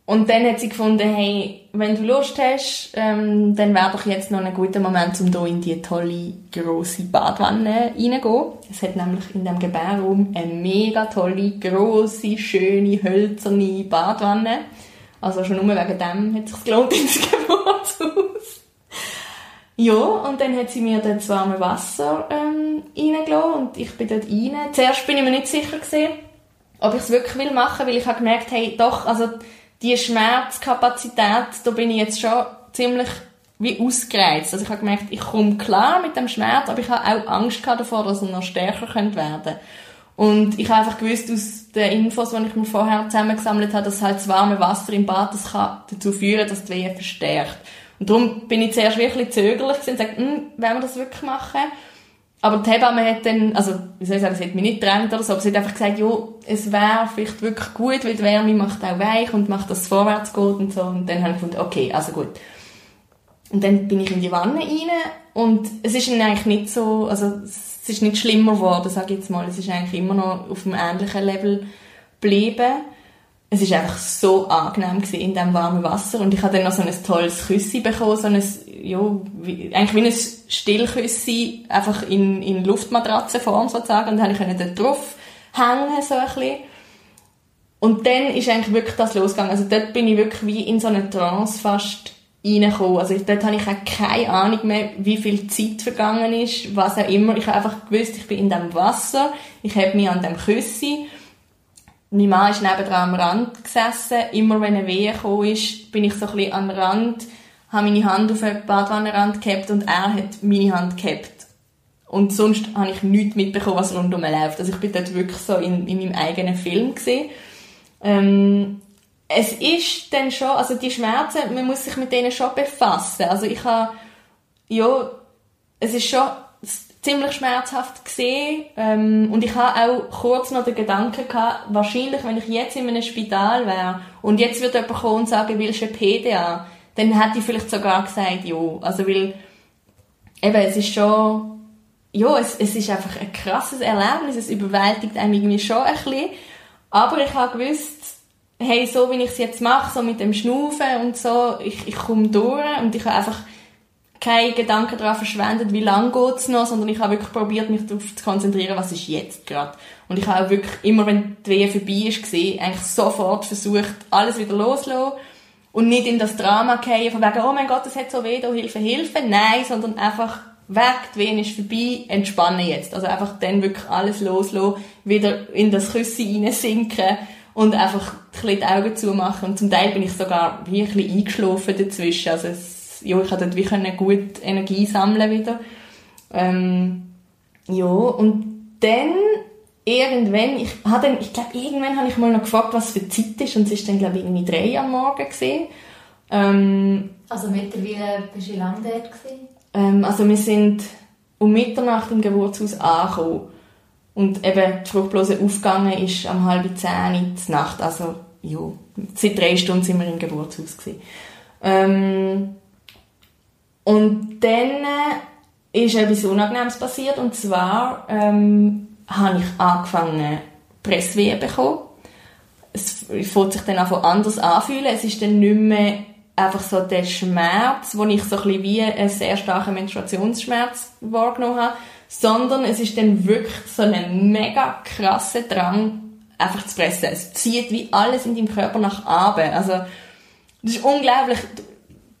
Und dann hat sie gefunden, hey, wenn du Lust hast, ähm, dann wäre doch jetzt noch ein guter Moment, um hier in die tolle, grosse Badwanne reinzugehen. Es hat nämlich in dem Gebärraum eine mega tolle, grosse, schöne, hölzerne Badwanne. Also schon nur wegen dem hat es sich gelohnt ins Geburtshaus. Ja, und dann hat sie mir dann das warme Wasser ähm, reingelassen und ich bin dort rein. Zuerst bin ich mir nicht sicher gewesen, ob ich es wirklich will machen, weil ich habe gemerkt, hey, doch, also die Schmerzkapazität, da bin ich jetzt schon ziemlich wie ausgereizt. Also ich habe gemerkt, ich komme klar mit dem Schmerz, aber ich habe auch Angst davor, dass er noch stärker könnte werden Und ich habe einfach gewusst aus den Infos, die ich mir vorher zusammengesammelt habe, dass halt das warme Wasser im Bad das kann dazu führen, dass die Wehe verstärkt. Und darum bin ich zuerst wirklich zögerlich und gesagt, hm, wollen wir das wirklich machen? Aber die Hebamme hat dann, also, wie soll ich sagen, sie hat mich nicht getrennt oder so, aber sie hat einfach gesagt, ja, es wäre vielleicht wirklich gut, weil die Wärme macht auch weich und macht, dass es vorwärts geht und so. Und dann habe ich gefunden, okay, also gut. Und dann bin ich in die Wanne rein und es ist dann eigentlich nicht so, also, es ist nicht schlimmer geworden, sage ich jetzt mal. Es ist eigentlich immer noch auf einem ähnlichen Level geblieben es ist einfach so angenehm gewesen in diesem warmen Wasser und ich habe dann noch so ein tolles Küssi bekommen, so ein, ja, wie, eigentlich wie ein Stillküssi, einfach in, in Luftmatratzenform sozusagen und dann konnte ich dort drauf hängen, so ein bisschen. Und dann ist eigentlich wirklich das losgegangen. Also dort bin ich wirklich wie in so eine Trance fast reingekommen. Also dort habe ich auch keine Ahnung mehr, wie viel Zeit vergangen ist, was auch immer. Ich habe einfach gewusst, ich bin in dem Wasser, ich habe mich an dem Küssi mein Mann ist nebendran am Rand gesessen. Immer wenn eine Wehe gekommen ist, bin ich so ein bisschen am Rand, habe meine Hand auf den Badwannenrand gehabt und er hat meine Hand gehabt. Und sonst habe ich nichts mitbekommen, was rundum läuft. Also ich bin dort wirklich so in, in meinem eigenen Film. Ähm, es ist dann schon, also die Schmerzen, man muss sich mit denen schon befassen. Also ich habe, ja, es ist schon ziemlich schmerzhaft gesehen. Ähm, und ich habe auch kurz noch den Gedanken gehabt, wahrscheinlich, wenn ich jetzt in einem Spital wäre und jetzt wird jemand kommen und sagen, willst du eine PDA, dann hätte ich vielleicht sogar gesagt, ja. Also weil, eben, es ist schon, ja, es, es ist einfach ein krasses Erlebnis, es überwältigt einem irgendwie schon ein bisschen, aber ich habe gewusst, hey, so wie ich es jetzt mache, so mit dem Schnaufen und so, ich, ich komme durch und ich habe einfach keine Gedanken darauf verschwendet, wie lange geht's noch, sondern ich habe wirklich probiert, mich darauf zu konzentrieren, was ist jetzt gerade. Und ich habe auch wirklich, immer wenn die Wehe vorbei ist, gesehen, eigentlich sofort versucht, alles wieder loszulassen und nicht in das Drama gehen, von wegen, oh mein Gott, es hat so weh, da Hilfe, Hilfe. Nein, sondern einfach weg, die Wehen ist vorbei, entspannen jetzt. Also einfach dann wirklich alles loslassen, wieder in das Küsse reinsinken und einfach ein bisschen die Augen zumachen. Und zum Teil bin ich sogar bisschen eingeschlafen dazwischen. Also es ja, ich konnte dort wie gut Energie sammeln wieder. Ähm, ja, und dann irgendwann, ich habe dann, ich glaube, irgendwann habe ich mal noch gefragt, was für Zeit ist und es ist dann, glaube ich, irgendwie drei am Morgen gesehen. Ähm, also mittlerweile bist du lange dort gewesen? Ähm, also wir sind um Mitternacht im Geburtshaus angekommen und eben die Fruchtblase aufgegangen ist am halb zehn in Nacht, also ja, seit drei Stunden sind wir im Geburtshaus gewesen. Ähm, und dann ist etwas Unangenehmes passiert und zwar ähm, habe ich angefangen Presswehen bekommen. Es fühlt sich dann einfach anders anfühlen. Es ist dann nicht mehr einfach so der Schmerz, wo ich so ein bisschen wie einen sehr starken Menstruationsschmerz wahrgenommen habe, sondern es ist dann wirklich so ein mega krasser Drang, einfach zu fressen. Es zieht wie alles in deinem Körper nach oben. Also, das ist unglaublich.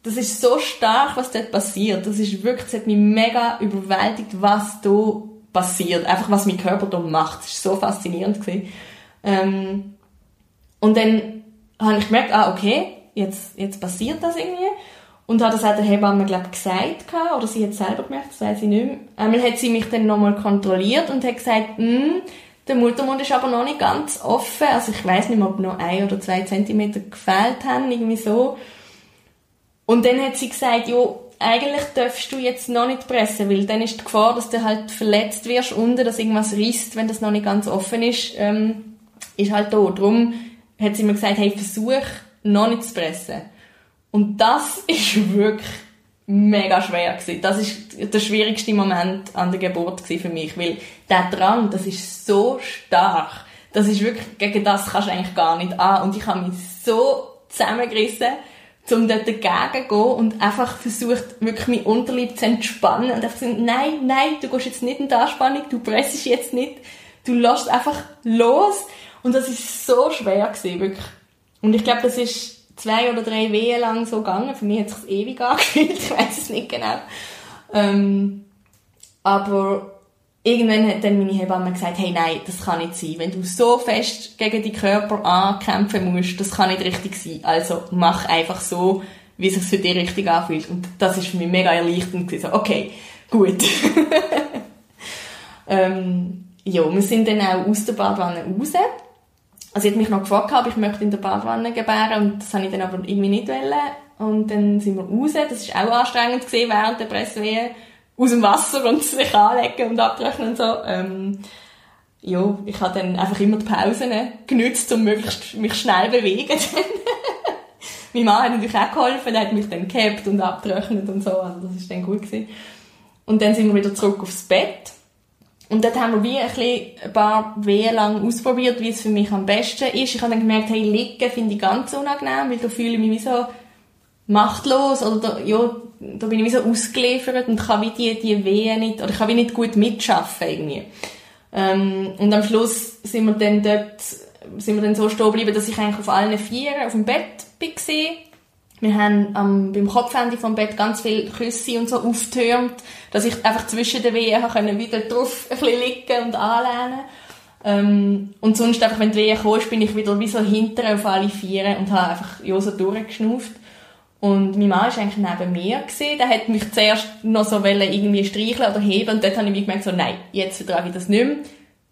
Das ist so stark, was dort passiert. Das ist wirklich, das hat mich mega überwältigt, was da passiert. Einfach, was mein Körper da macht. Das war so faszinierend. Ähm, und dann habe ich gemerkt, ah, okay, jetzt, jetzt passiert das irgendwie. Und hat das auch der Hebamme, glaube gesagt, oder sie hat selber gemerkt, das weiß ich nicht mehr. Einmal hat sie mich dann nochmal kontrolliert und hat gesagt, hm, der Muttermund ist aber noch nicht ganz offen. Also ich weiß nicht mehr, ob noch ein oder zwei Zentimeter gefehlt haben, irgendwie so. Und dann hat sie gesagt, jo, eigentlich darfst du jetzt noch nicht pressen, weil dann ist die Gefahr, dass du halt verletzt wirst unten, dass irgendwas reißt, wenn das noch nicht ganz offen ist, ähm, ist halt da. Darum hat sie mir gesagt, hey, versuch noch nicht zu pressen. Und das ist wirklich mega schwer gewesen. Das ist der schwierigste Moment an der Geburt für mich, weil der Drang, das ist so stark. Das ist wirklich, gegen das kannst du eigentlich gar nicht an. Und ich habe mich so zusammengerissen, um dort dagegen zu gehen und einfach versucht, wirklich mein Unterleib zu entspannen und einfach gesagt, nein, nein, du gehst jetzt nicht in die Anspannung, du pressest jetzt nicht, du lässt einfach los. Und das ist so schwer gewesen, wirklich. Und ich glaube, das ist zwei oder drei Wehen lang so gegangen. Für mich hat es sich ewig angefühlt, ich weiß es nicht genau. Ähm, aber irgendwann hat dann meine Hebamme gesagt, hey, nein, das kann nicht sein. Wenn du so fest gegen die Körper ankämpfen musst, das kann nicht richtig sein. Also mach einfach so, wie es sich für dich richtig anfühlt. Und das ist für mich mega erleichternd. So, okay, gut. ähm, ja, wir sind dann auch aus der Badwanne raus. Also sie hat mich noch gefragt, ob ich möchte in der Badwanne gebären und das habe ich dann aber irgendwie nicht wollen. Und dann sind wir raus. Das war auch anstrengend gewesen während der Presswehe. Aus dem Wasser und sich anlegen und abtrocknen und so. Ähm, ja, ich habe dann einfach immer die Pausen genützt, um möglichst mich schnell bewegen. mein Mann hat natürlich auch geholfen, der hat mich dann gehabt und abgetrocknet und so. Also das war dann gut gewesen. Und dann sind wir wieder zurück aufs Bett. Und dort haben wir wie ein, bisschen ein paar Wehen lang ausprobiert, wie es für mich am besten ist. Ich habe dann gemerkt, hey, liegen finde ich ganz unangenehm, weil da fühle ich mich wie so machtlos oder ja, da bin ich wie so ausgeliefert und kann wie die, die Wehen nicht, oder ich kann wie nicht gut mitschaffen irgendwie. Ähm, und am Schluss sind wir dann dort, sind wir dann so stehen geblieben, dass ich eigentlich auf allen Vieren auf dem Bett war wir haben ähm, beim Kopfende vom Bett ganz viele Küsse und so auftürmt, dass ich einfach zwischen den Wehen können wieder drauf ein bisschen liegen und anlehnen ähm, Und sonst einfach, wenn die Wehen kommen, bin ich wieder wie so hinter auf alle Vieren und habe einfach ja, so durchgeschnauft. Und mein Mann war eigentlich neben mir. Gewesen. Der hat mich zuerst noch so irgendwie streicheln oder heben und dort habe ich mir gemerkt, so, nein, jetzt vertrage ich das nicht mehr.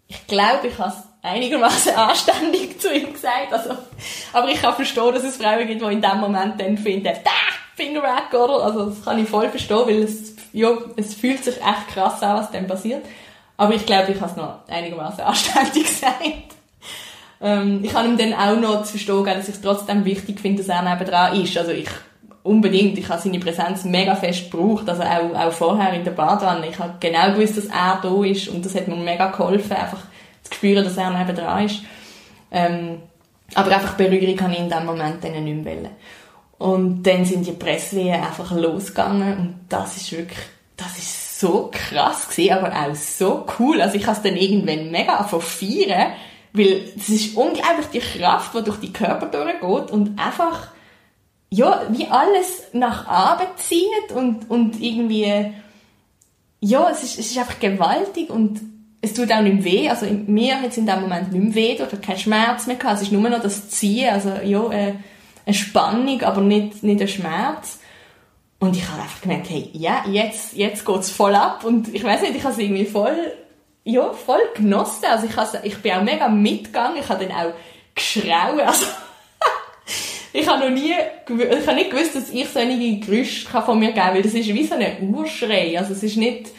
Ich glaube, ich habe einigermaßen anständig zu ihm gesagt. Also, aber ich kann verstehen, dass es Frauen gibt, die in dem Moment dann finden, da, Finger weg, oder? Also, das kann ich voll verstehen, weil es, ja, es fühlt sich echt krass an, was dann passiert. Aber ich glaube, ich habe es noch einigermaßen anständig gesagt. Ähm, ich kann ihm dann auch noch zu verstehen dass ich es trotzdem wichtig finde, dass er nebendran ist. Also ich, unbedingt, ich habe seine Präsenz mega fest gebraucht, also auch, auch vorher in der Badewanne. Ich habe genau gewusst, dass er da ist und das hat mir mega geholfen, einfach zu spüren, dass er neben dran ist. Ähm, aber einfach Berührung kann ich in dem Moment dann nicht mehr wollen. Und dann sind die Presswehen einfach losgegangen und das ist wirklich, das ist so krass gewesen, aber auch so cool. Also ich habe es dann irgendwann mega feiern, weil es ist unglaublich die Kraft, die durch die Körper durchgeht und einfach, ja, wie alles nach Abend zieht und, und irgendwie, ja, es ist, es ist einfach gewaltig und es tut auch nicht weh, also mir hat es in dem Moment nicht weh oder keinen Schmerz mehr gehabt, es ist nur noch das Ziehen, also ja, äh, eine Spannung, aber nicht, nicht ein Schmerz. Und ich habe einfach gemerkt, hey, ja, jetzt, jetzt geht's voll ab und ich weiß nicht, ich habe es irgendwie voll, ja, voll genossen, also ich, ich bin auch mega mitgegangen, ich habe dann auch geschrauen, also ich habe noch nie, ich habe nicht gewusst, dass ich so einige Geräusche von mir geben kann, weil das ist wie so ein Urschrei, also es ist nicht,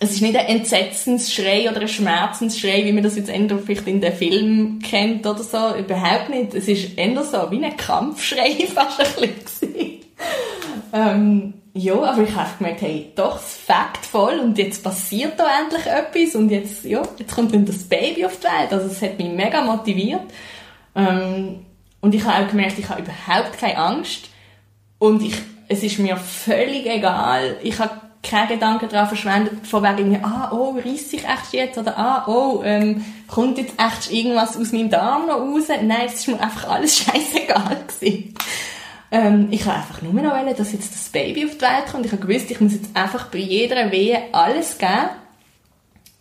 es ist nicht ein Entsetzensschrei oder ein Schmerzensschrei, wie man das jetzt eher vielleicht in den Film kennt oder so. Überhaupt nicht. Es ist eher so wie ein Kampfschrei fast ein bisschen. ähm, ja, aber ich habe gemerkt, hey, doch, es fängt voll und jetzt passiert da endlich etwas und jetzt, ja, jetzt kommt dann das Baby auf die Welt. Also es hat mich mega motiviert. Ähm, und ich habe auch gemerkt, ich habe überhaupt keine Angst und ich, es ist mir völlig egal. Ich habe keine Gedanken daran verschwendet, von wegen, ah, oh, reiss ich echt jetzt? Oder, ah, oh, ähm, kommt jetzt echt irgendwas aus meinem Darm noch raus? Nein, es ist mir einfach alles scheißegal gewesen. Ähm, ich habe einfach nur noch wollen, dass jetzt das Baby auf die Welt kommt. Ich habe gewusst, ich muss jetzt einfach bei jeder Wehe alles geben.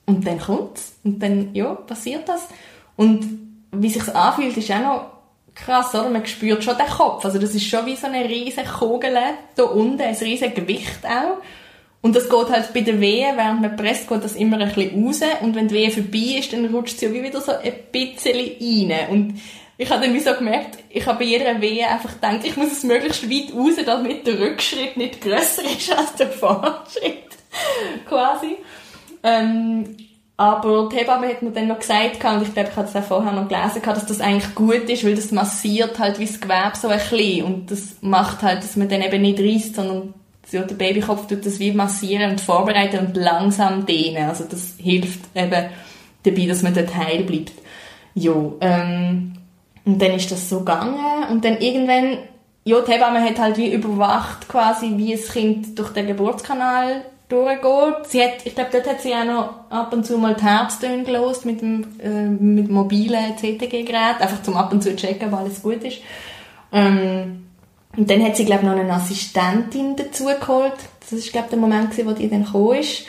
Und dann kommt's. Und dann, ja, passiert das. Und wie sich's anfühlt, ist auch noch krass, oder? Man spürt schon den Kopf. Also das ist schon wie so eine riesige Kugel da unten, ein riesiges Gewicht auch. Und das geht halt bei der Wehe, während man presst, geht das immer ein bisschen raus. Und wenn die Wehe vorbei ist, dann rutscht sie wieder so ein bisschen rein. Und ich habe dann wie so gemerkt, ich habe bei jeder Wehe einfach gedacht, ich muss es möglichst weit raus, damit der Rückschritt nicht grösser ist als der Fortschritt. Quasi. Ähm, aber die Hebamme hat mir dann noch gesagt, und ich glaube, ich habe es auch vorher noch gelesen, dass das eigentlich gut ist, weil das massiert halt wie das Gewebe so ein bisschen. Und das macht halt, dass man dann eben nicht reißt, sondern ja, der Babykopf tut das wie massieren und vorbereiten und langsam dehnen. Also das hilft eben dabei, dass man dort heil bleibt. Ja, ähm, und dann ist das so gegangen und dann irgendwann, ja, die Hebamme hat halt wie überwacht quasi, wie das Kind durch den Geburtskanal durchgeht. Sie hat, ich glaube, dort hat sie auch noch ab und zu mal die Herztöne gelost mit dem, äh, mit mobilen CTG-Gerät, einfach zum ab und zu checken, ob alles gut ist. Ähm, und dann hat sie, glaube noch eine Assistentin dazu geholt. Das ist, glaube der Moment, wo die dann gekommen ist.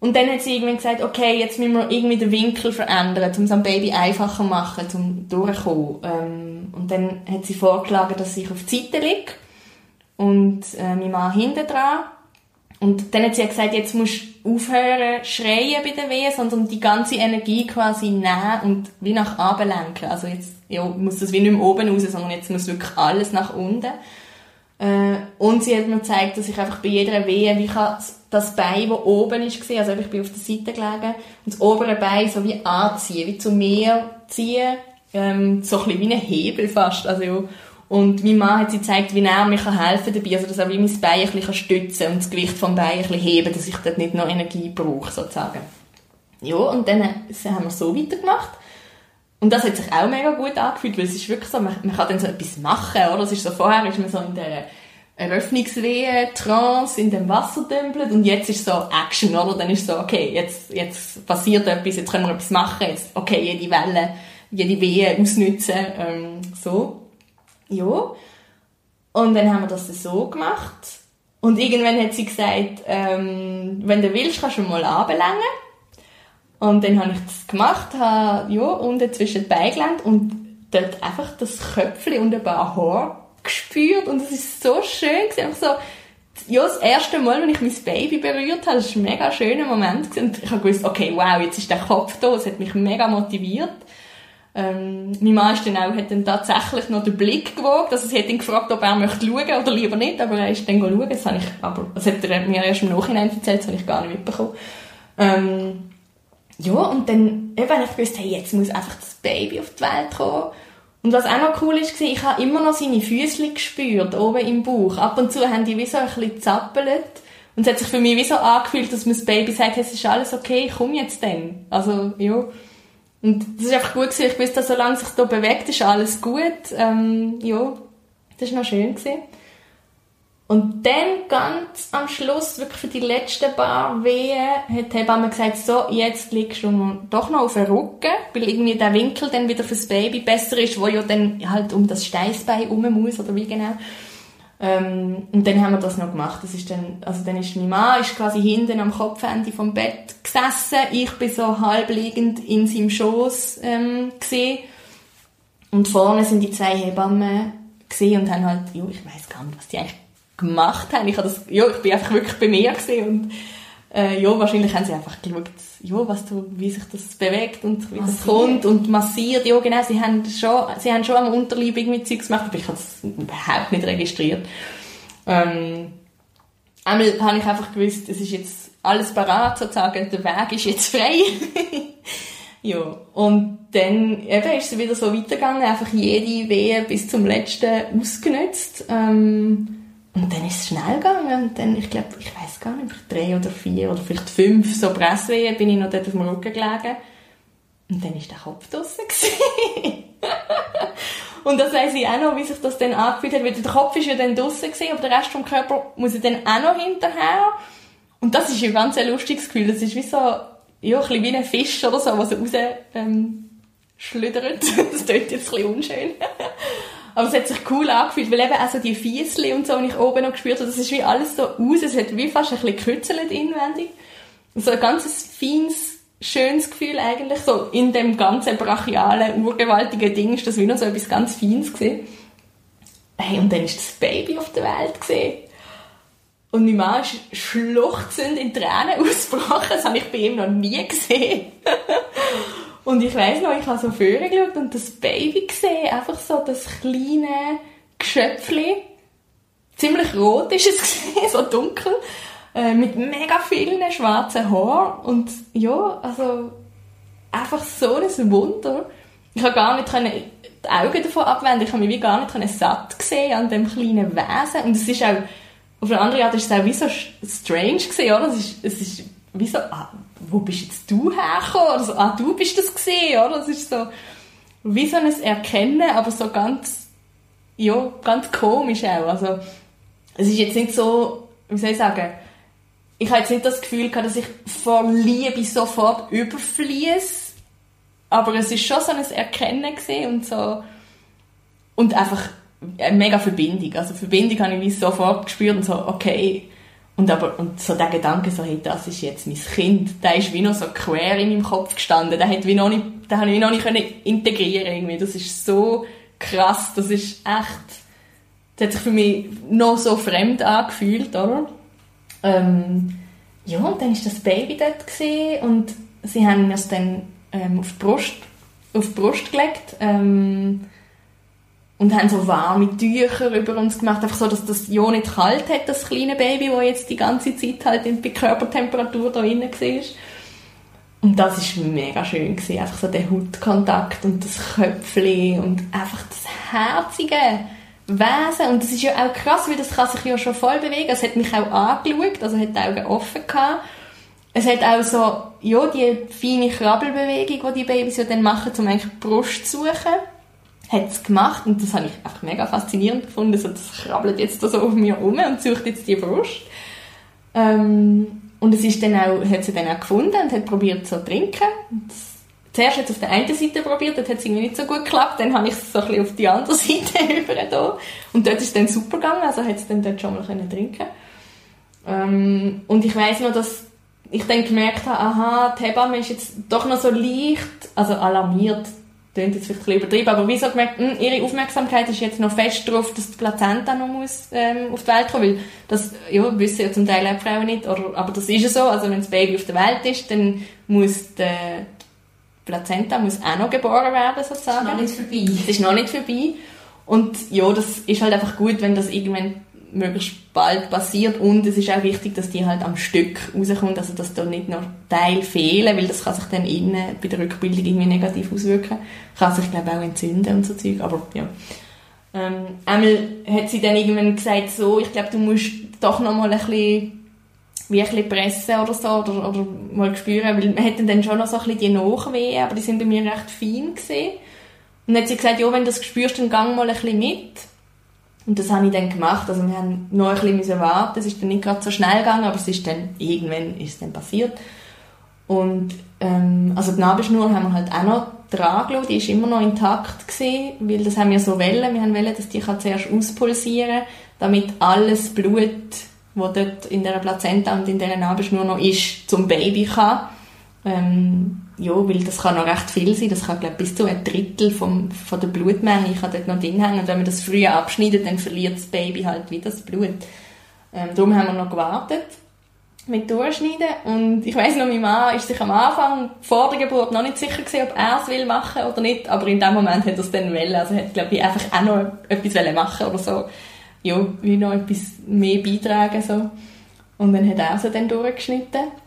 Und dann hat sie irgendwann gesagt, okay, jetzt müssen wir irgendwie den Winkel verändern, um es am Baby einfacher zu machen, um durchzukommen. Ähm, und dann hat sie vorgeschlagen, dass ich auf die Seite liege und äh, mein Mann hinten dran. Und dann hat sie gesagt, jetzt musst du aufhören schreien bei der Wehe, sondern die ganze Energie quasi nehmen und wie nach oben lenken. Also jetzt ja, muss das wie nicht mehr oben raus, sondern jetzt muss wirklich alles nach unten. Äh, und sie hat mir gezeigt, dass ich einfach bei jeder Wehe, wie kann das Bein, das oben ist, also ich bin auf der Seite gelegen, und das obere Bein so wie anziehen, wie zu mir ziehen, ähm, so ein bisschen wie ein Hebel fast, also ja. Und mein Mann hat sie gezeigt, wie er mir helfen kann dabei, also dass er wie mein Bein ein bisschen stützen und das Gewicht vom Bein ein bisschen heben, dass ich dort nicht noch Energie brauche, sozusagen. Ja, und dann haben wir so weitergemacht. Und das hat sich auch mega gut angefühlt, weil es ist wirklich so, man, man kann dann so etwas machen, oder? Es ist so, vorher ist man so in der Eröffnungswehe, Trance, in dem Wasser dümpelt und jetzt ist so Action, oder? Dann ist so, okay, jetzt, jetzt passiert etwas, jetzt können wir etwas machen, jetzt, okay, jede Welle, jede Wehe ausnutzen, ähm, so. Ja. Und dann haben wir das so gemacht. Und irgendwann hat sie gesagt, ähm, wenn du willst, kannst du mal anbelangen. Und dann habe ich das gemacht, habe, ja, unten zwischen den Beinen und dort einfach das Köpfchen und ein paar Haare gespürt und es ist so schön gewesen. Einfach so, ja, das erste Mal, wenn ich mein Baby berührt habe, das war ein mega schöner Moment gewesen. und ich habe gewusst, okay, wow, jetzt ist der Kopf da, es hat mich mega motiviert. Ähm, mein Mann ist dann auch, hat dann tatsächlich noch den Blick gewogen, also sie hat ihn gefragt, ob er möchte schauen oder lieber nicht, aber er ist dann schauen, das habe ich, aber, das hat er mir erst im Nachhinein erzählt, das habe ich gar nicht mitbekommen. Ähm, ja, und dann eben habe ich gewusst, hey, jetzt muss einfach das Baby auf die Welt kommen. Und was auch noch cool ist, war, ich habe immer noch seine Füße gespürt, oben im Bauch. Ab und zu haben die wie so ein bisschen zappelt. Und es hat sich für mich wie so angefühlt, dass mein Baby sagt, es ist alles okay, komm jetzt dann. Also, ja. Und das ist einfach gut gewesen. Ich wusste, solange sich da bewegt, ist alles gut. Ähm, ja, das war noch schön gewesen. Und dann ganz am Schluss, wirklich für die letzten paar Wehen, hat die Hebamme gesagt, so, jetzt liegst du doch noch auf dem Rücken, weil irgendwie der Winkel dann wieder fürs Baby besser ist, wo ja dann halt um das Steißbein herum muss, oder wie genau. Ähm, und dann haben wir das noch gemacht. Das ist dann, also dann ist mein Mann ist quasi hinten am Kopfende vom Bett gesessen, ich bin so halbliegend in seinem Schoß ähm, gesehen und vorne sind die zwei Hebammen gesehen und haben halt, jo, ich weiß gar nicht, was die eigentlich gemacht haben. Ich, habe das, ja, ich bin einfach wirklich bei mir gesehen und äh, ja, wahrscheinlich haben sie einfach geschaut, ja, was du, wie sich das bewegt und wie massiert. das kommt und massiert. Ja, genau, sie haben schon, sie haben schon am Unterleib irgendwie Zeugs gemacht, aber ich habe das überhaupt nicht registriert. Ähm, einmal habe ich einfach gewusst, es ist jetzt alles parat, sozusagen, der Weg ist jetzt frei. ja, und dann eben ist es wieder so weitergegangen, einfach jede Wehe bis zum letzten ausgenutzt. Ähm, und dann ist es schnell gegangen und dann, ich glaube, ich weiß gar nicht, drei oder vier oder vielleicht fünf so Presswehen bin ich noch dort auf dem Rücken gelegen. Und dann war der Kopf draussen. und das weiss ich auch noch, wie sich das dann angefühlt hat, weil der Kopf ist ja dann draussen aber der Rest vom Körper muss ja dann auch noch hinterher. Und das ist ein ganz lustiges Gefühl. Das ist wie so, ja, ein bisschen wie ein Fisch oder so, was so raus, ähm, schlüdert. das klingt jetzt ein bisschen unschön. Aber es hat sich cool angefühlt, weil eben auch so die Fiesli und so, die ich oben noch gespürt habe, das ist wie alles so aus, es hat wie fast ein bisschen gekützelt inwendig. So ein ganz feines, schönes Gefühl eigentlich, so in dem ganzen brachialen, urgewaltigen Ding ist das wie noch so etwas ganz Feines gewesen. Hey, und dann ist das Baby auf der Welt gesehen. Und mein Mann ist schluchzend in Tränen ausgebrochen. Das habe ich bei ihm noch nie gesehen. Und ich weiss noch, ich habe so vorher geschaut und das Baby gesehen. Einfach so das kleine Geschöpfchen. Ziemlich rot ist es gesehen, so dunkel. Äh, mit mega vielen schwarzen Haaren. Und ja, also einfach so ein Wunder. Ich habe gar nicht können die Augen davon abwenden. Ich habe mich wie gar nicht satt gesehen an dem kleinen Wesen. Und es ist auch auf eine andere Art ist es auch wie so strange gewesen, oder? Es ist, es ist wie so, ah, wo bist jetzt du hergekommen? Oder so, ah, du bist das gesehen, oder? Es ist so, wie so ein Erkennen, aber so ganz, ja, ganz komisch auch. Also, es ist jetzt nicht so, wie soll ich sagen, ich habe jetzt nicht das Gefühl gehabt, dass ich vor Liebe sofort überfließe, aber es ist schon so ein Erkennen und so, und einfach, eine mega Verbindung. Also Verbindung habe ich wie sofort gespürt und so, okay. Und, aber, und so der Gedanke, so, hey, das ist jetzt mein Kind, der ist wie noch so quer in meinem Kopf gestanden. Der hat wie noch nicht, den habe ich noch nicht können integrieren irgendwie. Das ist so krass, das ist echt, das hat sich für mich noch so fremd angefühlt, oder? Ähm, ja, und dann ist das Baby dort gesehen und sie haben mir es dann ähm, auf die Brust, auf die Brust gelegt. Ähm, und haben so warme Tücher über uns gemacht, einfach so, dass das ja nicht kalt hat, das kleine Baby, das jetzt die ganze Zeit halt bei Körpertemperatur da innen war. Und das war mega schön gewesen, einfach so der Hautkontakt und das Köpfchen und einfach das herzige Wesen. Und das ist ja auch krass, weil das kann sich ja schon voll bewegen. Es hat mich auch angeschaut, also hat die Augen offen gehabt. Es hat auch so, ja, die feine Krabbelbewegung, die die Babys ja dann machen, um eigentlich die Brust zu suchen hat es gemacht und das habe ich einfach mega faszinierend gefunden. Also das krabbelt jetzt so auf mir rum und sucht jetzt die Brust. Ähm, und es ist dann auch, hat sie dann auch gefunden und hat probiert zu trinken. Und zuerst hat es auf der einen Seite probiert, dort hat es irgendwie nicht so gut geklappt, dann habe ich es so ein bisschen auf die andere Seite über da. Und dort ist es dann super gegangen, also hat es dann dort schon mal können trinken ähm, Und ich weiß noch, dass ich dann gemerkt habe, aha, die Hebamme ist jetzt doch noch so leicht, also alarmiert, klingt jetzt vielleicht ein bisschen übertrieben, aber wieso gemerkt, mh, hm, ihre Aufmerksamkeit ist jetzt noch fest darauf, dass die Plazenta noch muss, ähm, auf die Welt kommen, weil das, ja, wissen ja zum Teil auch Frauen nicht, oder, aber das ist ja so, also wenn das Baby auf der Welt ist, dann muss die Plazenta muss auch noch geboren werden, sozusagen. Das ist noch nicht vorbei. Das ist noch nicht vorbei. Und ja, das ist halt einfach gut, wenn das irgendwann möglichst bald passiert und es ist auch wichtig, dass die halt am Stück rauskommt, also dass da nicht noch Teil fehlen, weil das kann sich dann innen bei der Rückbildung irgendwie negativ auswirken. Kann sich, glaube auch entzünden und so Zeug, aber ja. Ähm, einmal hat sie dann irgendwann gesagt, so, ich glaube, du musst doch noch mal ein bisschen wie ein bisschen pressen oder so, oder, oder mal spüren, weil wir hatten dann schon noch so ein bisschen die Nachwehen, aber die sind bei mir recht fein gesehen. Und dann hat sie gesagt, ja, wenn du das spürst, dann gang mal ein bisschen mit. Und das habe ich dann gemacht. Also wir haben noch ein bisschen warten. Es ist dann nicht gerade so schnell gegangen, aber es ist dann, irgendwann ist es dann passiert. Und ähm, also die Nabelschnur haben wir halt auch noch dran gelassen. Die ist immer noch intakt gewesen, weil das haben wir so wollen. Wir haben wollen, dass die kann zuerst auspulsieren, damit alles Blut, das dort in der Plazenta und in der Nabelschnur noch ist, zum Baby kann. Ähm, ja, weil das kann noch recht viel sein. Das kann, glaube bis zu ein Drittel vom, von der Blutmenge kann dort noch drin hängen. Und wenn man das früher abschneidet, dann verliert das Baby halt wieder das Blut. Ähm, darum haben wir noch gewartet mit Durchschneiden. Und ich weiss noch, mein Mann ist sich am Anfang vor der Geburt noch nicht sicher gewesen, ob er es will machen oder nicht. Aber in dem Moment hat er es dann wollen. Also hat, glaube ich, einfach auch noch etwas machen oder so. Ja, wie noch etwas mehr beitragen, so. Und dann hat er sie dann durchgeschnitten.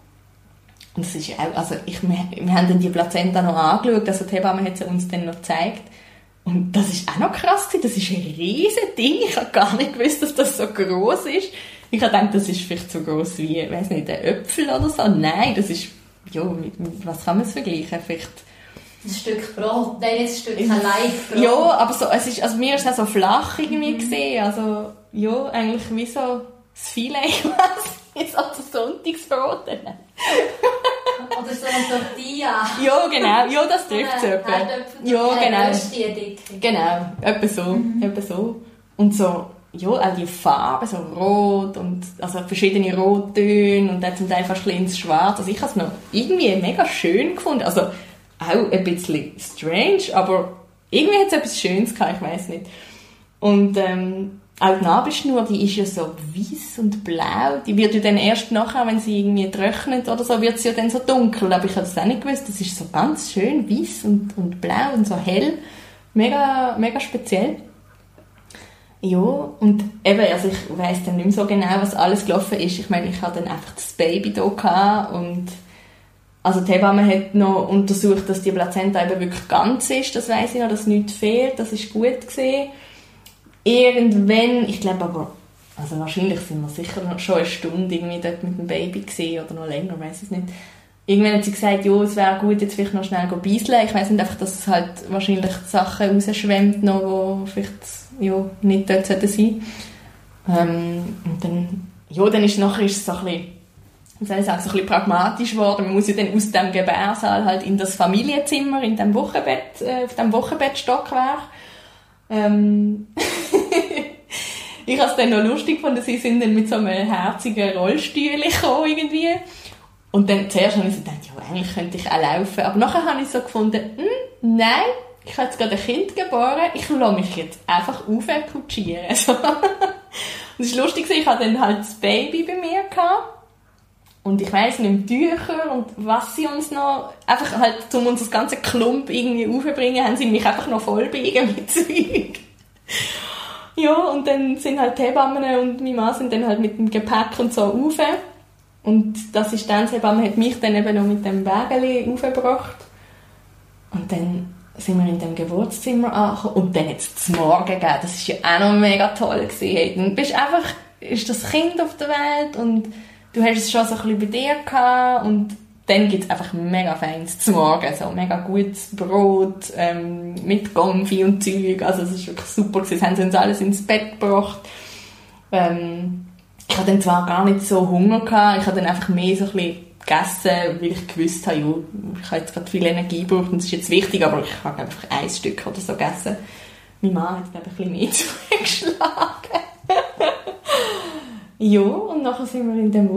Und das ist ja auch, also ich, wir, wir haben dann die Plazenta noch angeschaut, also die Hebamme hat sie uns dann noch gezeigt. Und das ist auch noch krass gewesen. das ist ein riesiges Ding. Ich habe gar nicht gewusst, dass das so groß ist. Ich habe gedacht, das ist vielleicht so groß wie, ich weiß nicht, ein Äpfel oder so. Nein, das ist, ja, mit, mit was kann man es vergleichen? Vielleicht ein Stück Brot, nein, ein Stück Leibbrot. Ja, aber so, es ist, also mir ist es auch so flach irgendwie mhm. gesehen, also, ja, eigentlich wie so das Filet quasi, so das Sonntagsbrot. Oder so ein Tortilla. Ja, genau, ja, das trifft es etwa. Ja, genau. Genau, etwa so, mhm. etwa so. Und so, ja, auch die Farben, so rot und also verschiedene Rottöne und dann zum Teil fast ins Schwarz. Also ich habe es noch irgendwie mega schön gefunden. Also auch ein bisschen strange, aber irgendwie hat es etwas Schönes gehabt, ich weiß nicht. Und ähm, auch die Nabelschnur, die ist ja so weiß und blau. Die wird ja dann erst nachher, wenn sie irgendwie trocknet oder so, wird sie ja dann so dunkel. Aber ich habe das auch nicht gewusst. Das ist so ganz schön weiß und, und blau und so hell. Mega, mega speziell. Ja, und eben, also ich weiss dann nicht mehr so genau, was alles gelaufen ist. Ich meine, ich hatte dann einfach das Baby da und also die Hebamme hat noch untersucht, dass die Plazenta eben wirklich ganz ist, das weiß ich noch, dass nichts fehlt, das ist gut gesehen. Irgendwann, ich glaube aber, also wahrscheinlich sind wir sicher noch schon eine Stunde irgendwie dort mit dem Baby gesehen oder noch länger, weiß ich nicht. Irgendwann hat sie gesagt, ja, es wäre gut, jetzt vielleicht noch schnell beiseln. Ich weiß nicht, einfach, dass es halt wahrscheinlich Sachen rausschwemmt noch, die vielleicht ja, nicht dort sein sollten. Ähm, und dann, ja, dann ist nachher ist es so ein bisschen soll ich sagen, so ein bisschen pragmatisch geworden. Man muss ja dann aus dem Gebärsaal halt in das Familienzimmer, in dem Wochenbett, äh, auf dem Wochenbettstockwerk. Ähm ich habe es dann noch lustig gefunden, sie sind dann mit so einem herzigen Rollstuhl gekommen irgendwie. Und dann zuerst habe ich so gedacht, ja, eigentlich könnte ich auch laufen. Aber nachher habe ich so gefunden, hm, nein, ich habe jetzt gerade ein Kind geboren, ich lasse mich jetzt einfach aufkutschieren. So. und es war lustig, ich hatte dann halt das Baby bei mir gehabt. Und ich weiss nicht, Tücher und was sie uns noch, einfach halt, um uns das ganze Klump irgendwie aufzubringen, haben sie mich einfach noch vollbiegen mit Zeug. Ja, und dann sind halt die Hebammen und mein Mann sind dann halt mit dem Gepäck und so rauf. Und das ist dann, die Hebamme hat mich dann eben noch mit dem Wägeli aufgebracht. Und dann sind wir in dem Geburtszimmer angekommen und dann hat es zum Morgen gegeben. Das war ja auch noch mega toll. Gewesen. Dann bist einfach, ist das Kind auf der Welt und du hast es schon so ein bisschen bei dir gehabt und dann gibt es einfach mega feines zum Morgen, so mega gutes Brot ähm, mit Konfi und Zeug, also es ist wirklich super gewesen. Haben sie uns alles ins Bett gebracht. Ähm, ich hatte dann zwar gar nicht so Hunger gehabt, ich habe dann einfach mehr so ein bisschen gegessen, weil ich gewusst habe, ja, ich habe jetzt gerade viel Energie gebraucht und das ist jetzt wichtig, aber ich habe einfach ein Stück oder so gegessen. Meine Mama hat ich ein bisschen mehr zugeschlagen. Ja, und nachher sind wir in dem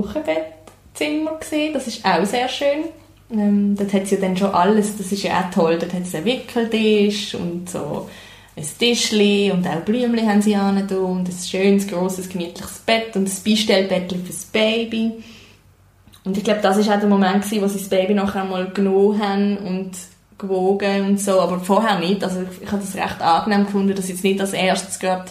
Wochenbettzimmer gesehen. Das ist auch sehr schön. Ähm, dort hat es ja dann schon alles, das ist ja auch toll. Dort hat es einen Wickeltisch und so ein Tischli und auch Blümchen haben sie an und ein schönes, grosses, gemütliches Bett und ein Beistellbettchen fürs Baby. Und ich glaube, das war auch der Moment, gewesen, wo sie das Baby nachher mal genommen haben und gewogen und so, aber vorher nicht. Also ich, ich habe das recht angenehm gefunden, dass jetzt nicht als erstes gerade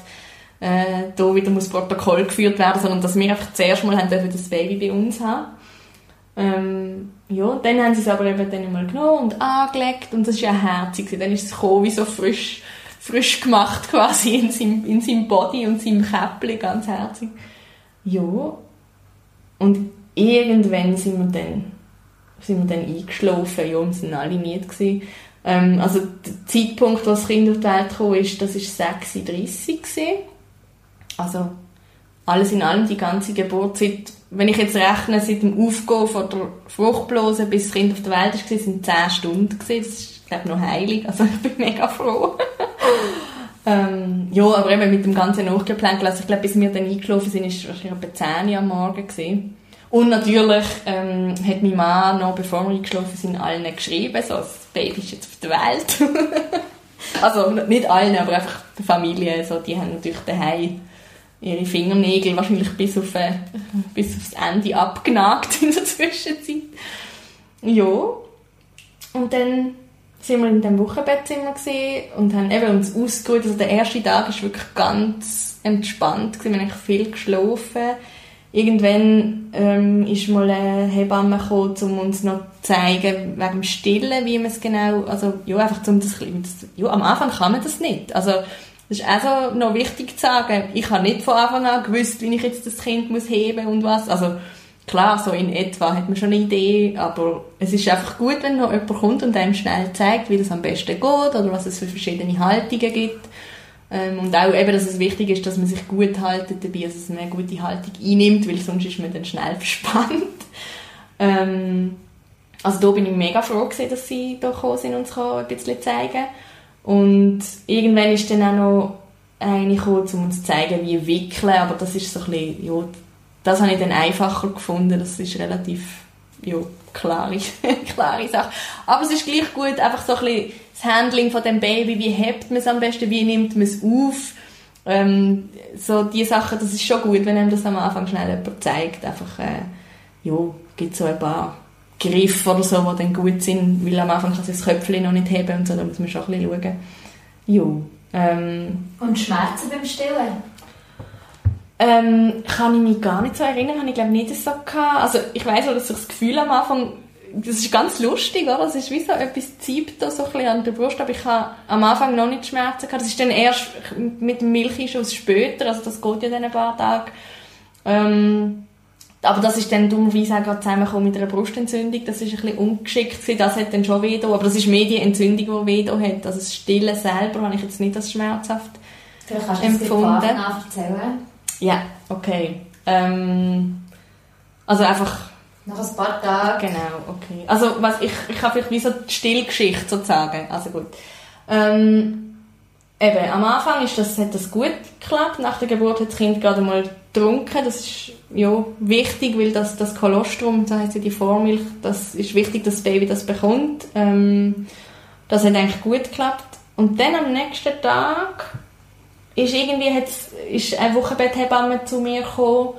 äh, da wieder muss Protokoll geführt werden, sondern dass wir einfach zuerst mal haben dürfen das Baby bei uns haben. Ähm, ja, dann haben sie es aber eben dann mal genommen und angelegt und das ist ja herzig. Dann ist es gekommen, wie so frisch, frisch gemacht quasi in seinem, in seinem Body und seinem Käppli, ganz herzig. Ja, und irgendwann sind wir dann, sind wir dann eingeschlafen, ja, und sind alle müde gewesen. Ähm, also der Zeitpunkt, wo das Kind auf die Welt kam, ist, das war 6.30 Uhr. Also alles in allem die ganze Geburtszeit, wenn ich jetzt rechne, seit dem Aufgehen von der Fruchtblase bis das Kind auf der Welt ist, sind 10 Stunden. Das ist, glaube ich, noch heilig. Also ich bin mega froh. ähm, ja, aber eben mit dem ganzen Nachgeplänkel, also ich glaube, bis wir dann eingelaufen sind, ist es wahrscheinlich etwa 10 Uhr am Morgen gewesen. Und natürlich ähm, hat mein Mann noch, bevor wir eingeschlafen sind, allen geschrieben, so, das Baby ist jetzt auf der Welt. also nicht allen, aber einfach die Familie, so, die haben natürlich daheim ihre Fingernägel wahrscheinlich bis, auf, äh, bis aufs Ende abgenagt in der Zwischenzeit. Ja. Und dann sind wir in dem Wochenbettzimmer und haben eben uns ausgeruht. Also der erste Tag war wirklich ganz entspannt. Wir haben viel geschlafen. Irgendwann ähm, ist mal eine Hebamme gekommen, um uns noch zu zeigen, wegen dem Stillen, wie man es genau, also ja, einfach um das, ja, am Anfang kann man das nicht. Also das ist also noch wichtig zu sagen, ich habe nicht von Anfang an gewusst, wie ich jetzt das Kind muss heben und was. Also klar, so in etwa hat man schon eine Idee, aber es ist einfach gut, wenn noch jemand kommt und einem schnell zeigt, wie das am besten geht oder was es für verschiedene Haltungen gibt. Ähm, und auch eben, dass es wichtig ist, dass man sich gut haltet dabei, also dass man eine gute Haltung einnimmt, weil sonst ist man dann schnell verspannt. ähm, also da bin ich mega froh gewesen, dass sie da gekommen sind und uns ein bisschen zeigen Und irgendwann ist dann auch noch eine gekommen, um uns zu zeigen, wie wickeln, aber das ist so ein bisschen, ja, das habe ich dann einfacher gefunden, das ist relativ, ja, klare, klare Sache. Aber es ist gleich gut, einfach so ein bisschen das Handling von dem Baby, wie hebt man es am besten, wie nimmt man es auf, ähm, so die Sachen, das ist schon gut, wenn einem das am Anfang schnell jemand zeigt, einfach, äh, ja, gibt so ein paar Griffe oder so, die dann gut sind, weil am Anfang kann sie das Köpfchen noch nicht heben und so, da muss man schon ein bisschen schauen. Ja, ähm, und Schmerzen beim Stillen? Ähm, kann ich mich gar nicht so erinnern, habe ich glaube nicht so gehabt. Also ich weiß auch, dass ich das Gefühl am Anfang, das ist ganz lustig, oder? Es ist wie so etwas zieht da so ein bisschen an der Brust, aber ich habe am Anfang noch nicht Schmerzen gehabt. Das ist dann erst mit dem Milchschuss später, also das geht ja dann ein paar Tage. Ähm, aber das ist dann dummerweise auch gerade zusammengekommen mit einer Brustentzündung. Das ist ein bisschen ungeschickt gewesen. Das hat dann schon weh Aber das ist mehr die Entzündung, die weh hat. Also das Stillen selber habe ich jetzt nicht als schmerzhaft Vielleicht kannst du empfunden. Das erzählen. Ja, okay. Ähm, also einfach... Nach ein paar Tagen. Genau, okay. Also was ich, ich habe vielleicht wie so die Stillgeschichte sozusagen. Also gut. Ähm, eben, am Anfang ist das, hat das gut geklappt. Nach der Geburt hat das Kind gerade mal getrunken. Das ist ja, wichtig, weil das, das Kolostrum, so heisst ja die Vormilch, das ist wichtig, dass das Baby das bekommt. Ähm, das hat eigentlich gut geklappt. Und dann am nächsten Tag ist irgendwie hat's, ist eine Wochenbetthebamme zu mir gekommen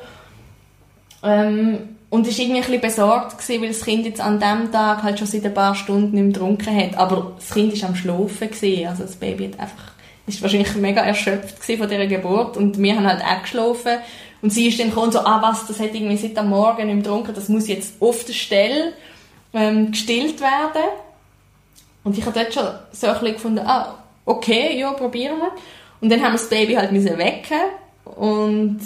ähm, und ist irgendwie ein bisschen besorgt gewesen, weil das Kind jetzt an dem Tag halt schon seit ein paar Stunden nicht mehr getrunken hat. Aber das Kind ist am Schlafen gewesen, also das Baby hat einfach ist wahrscheinlich mega erschöpft von dieser Geburt und wir haben halt auch geschlafen und sie ist dann gekommen so, ah was, das hat irgendwie seit am Morgen nicht mehr getrunken, das muss jetzt auf der Stelle ähm, gestillt werden. Und ich habe dort schon so ein bisschen gefunden, ah, okay, ja, probieren wir. Und dann haben wir das Baby halt müssen wecken und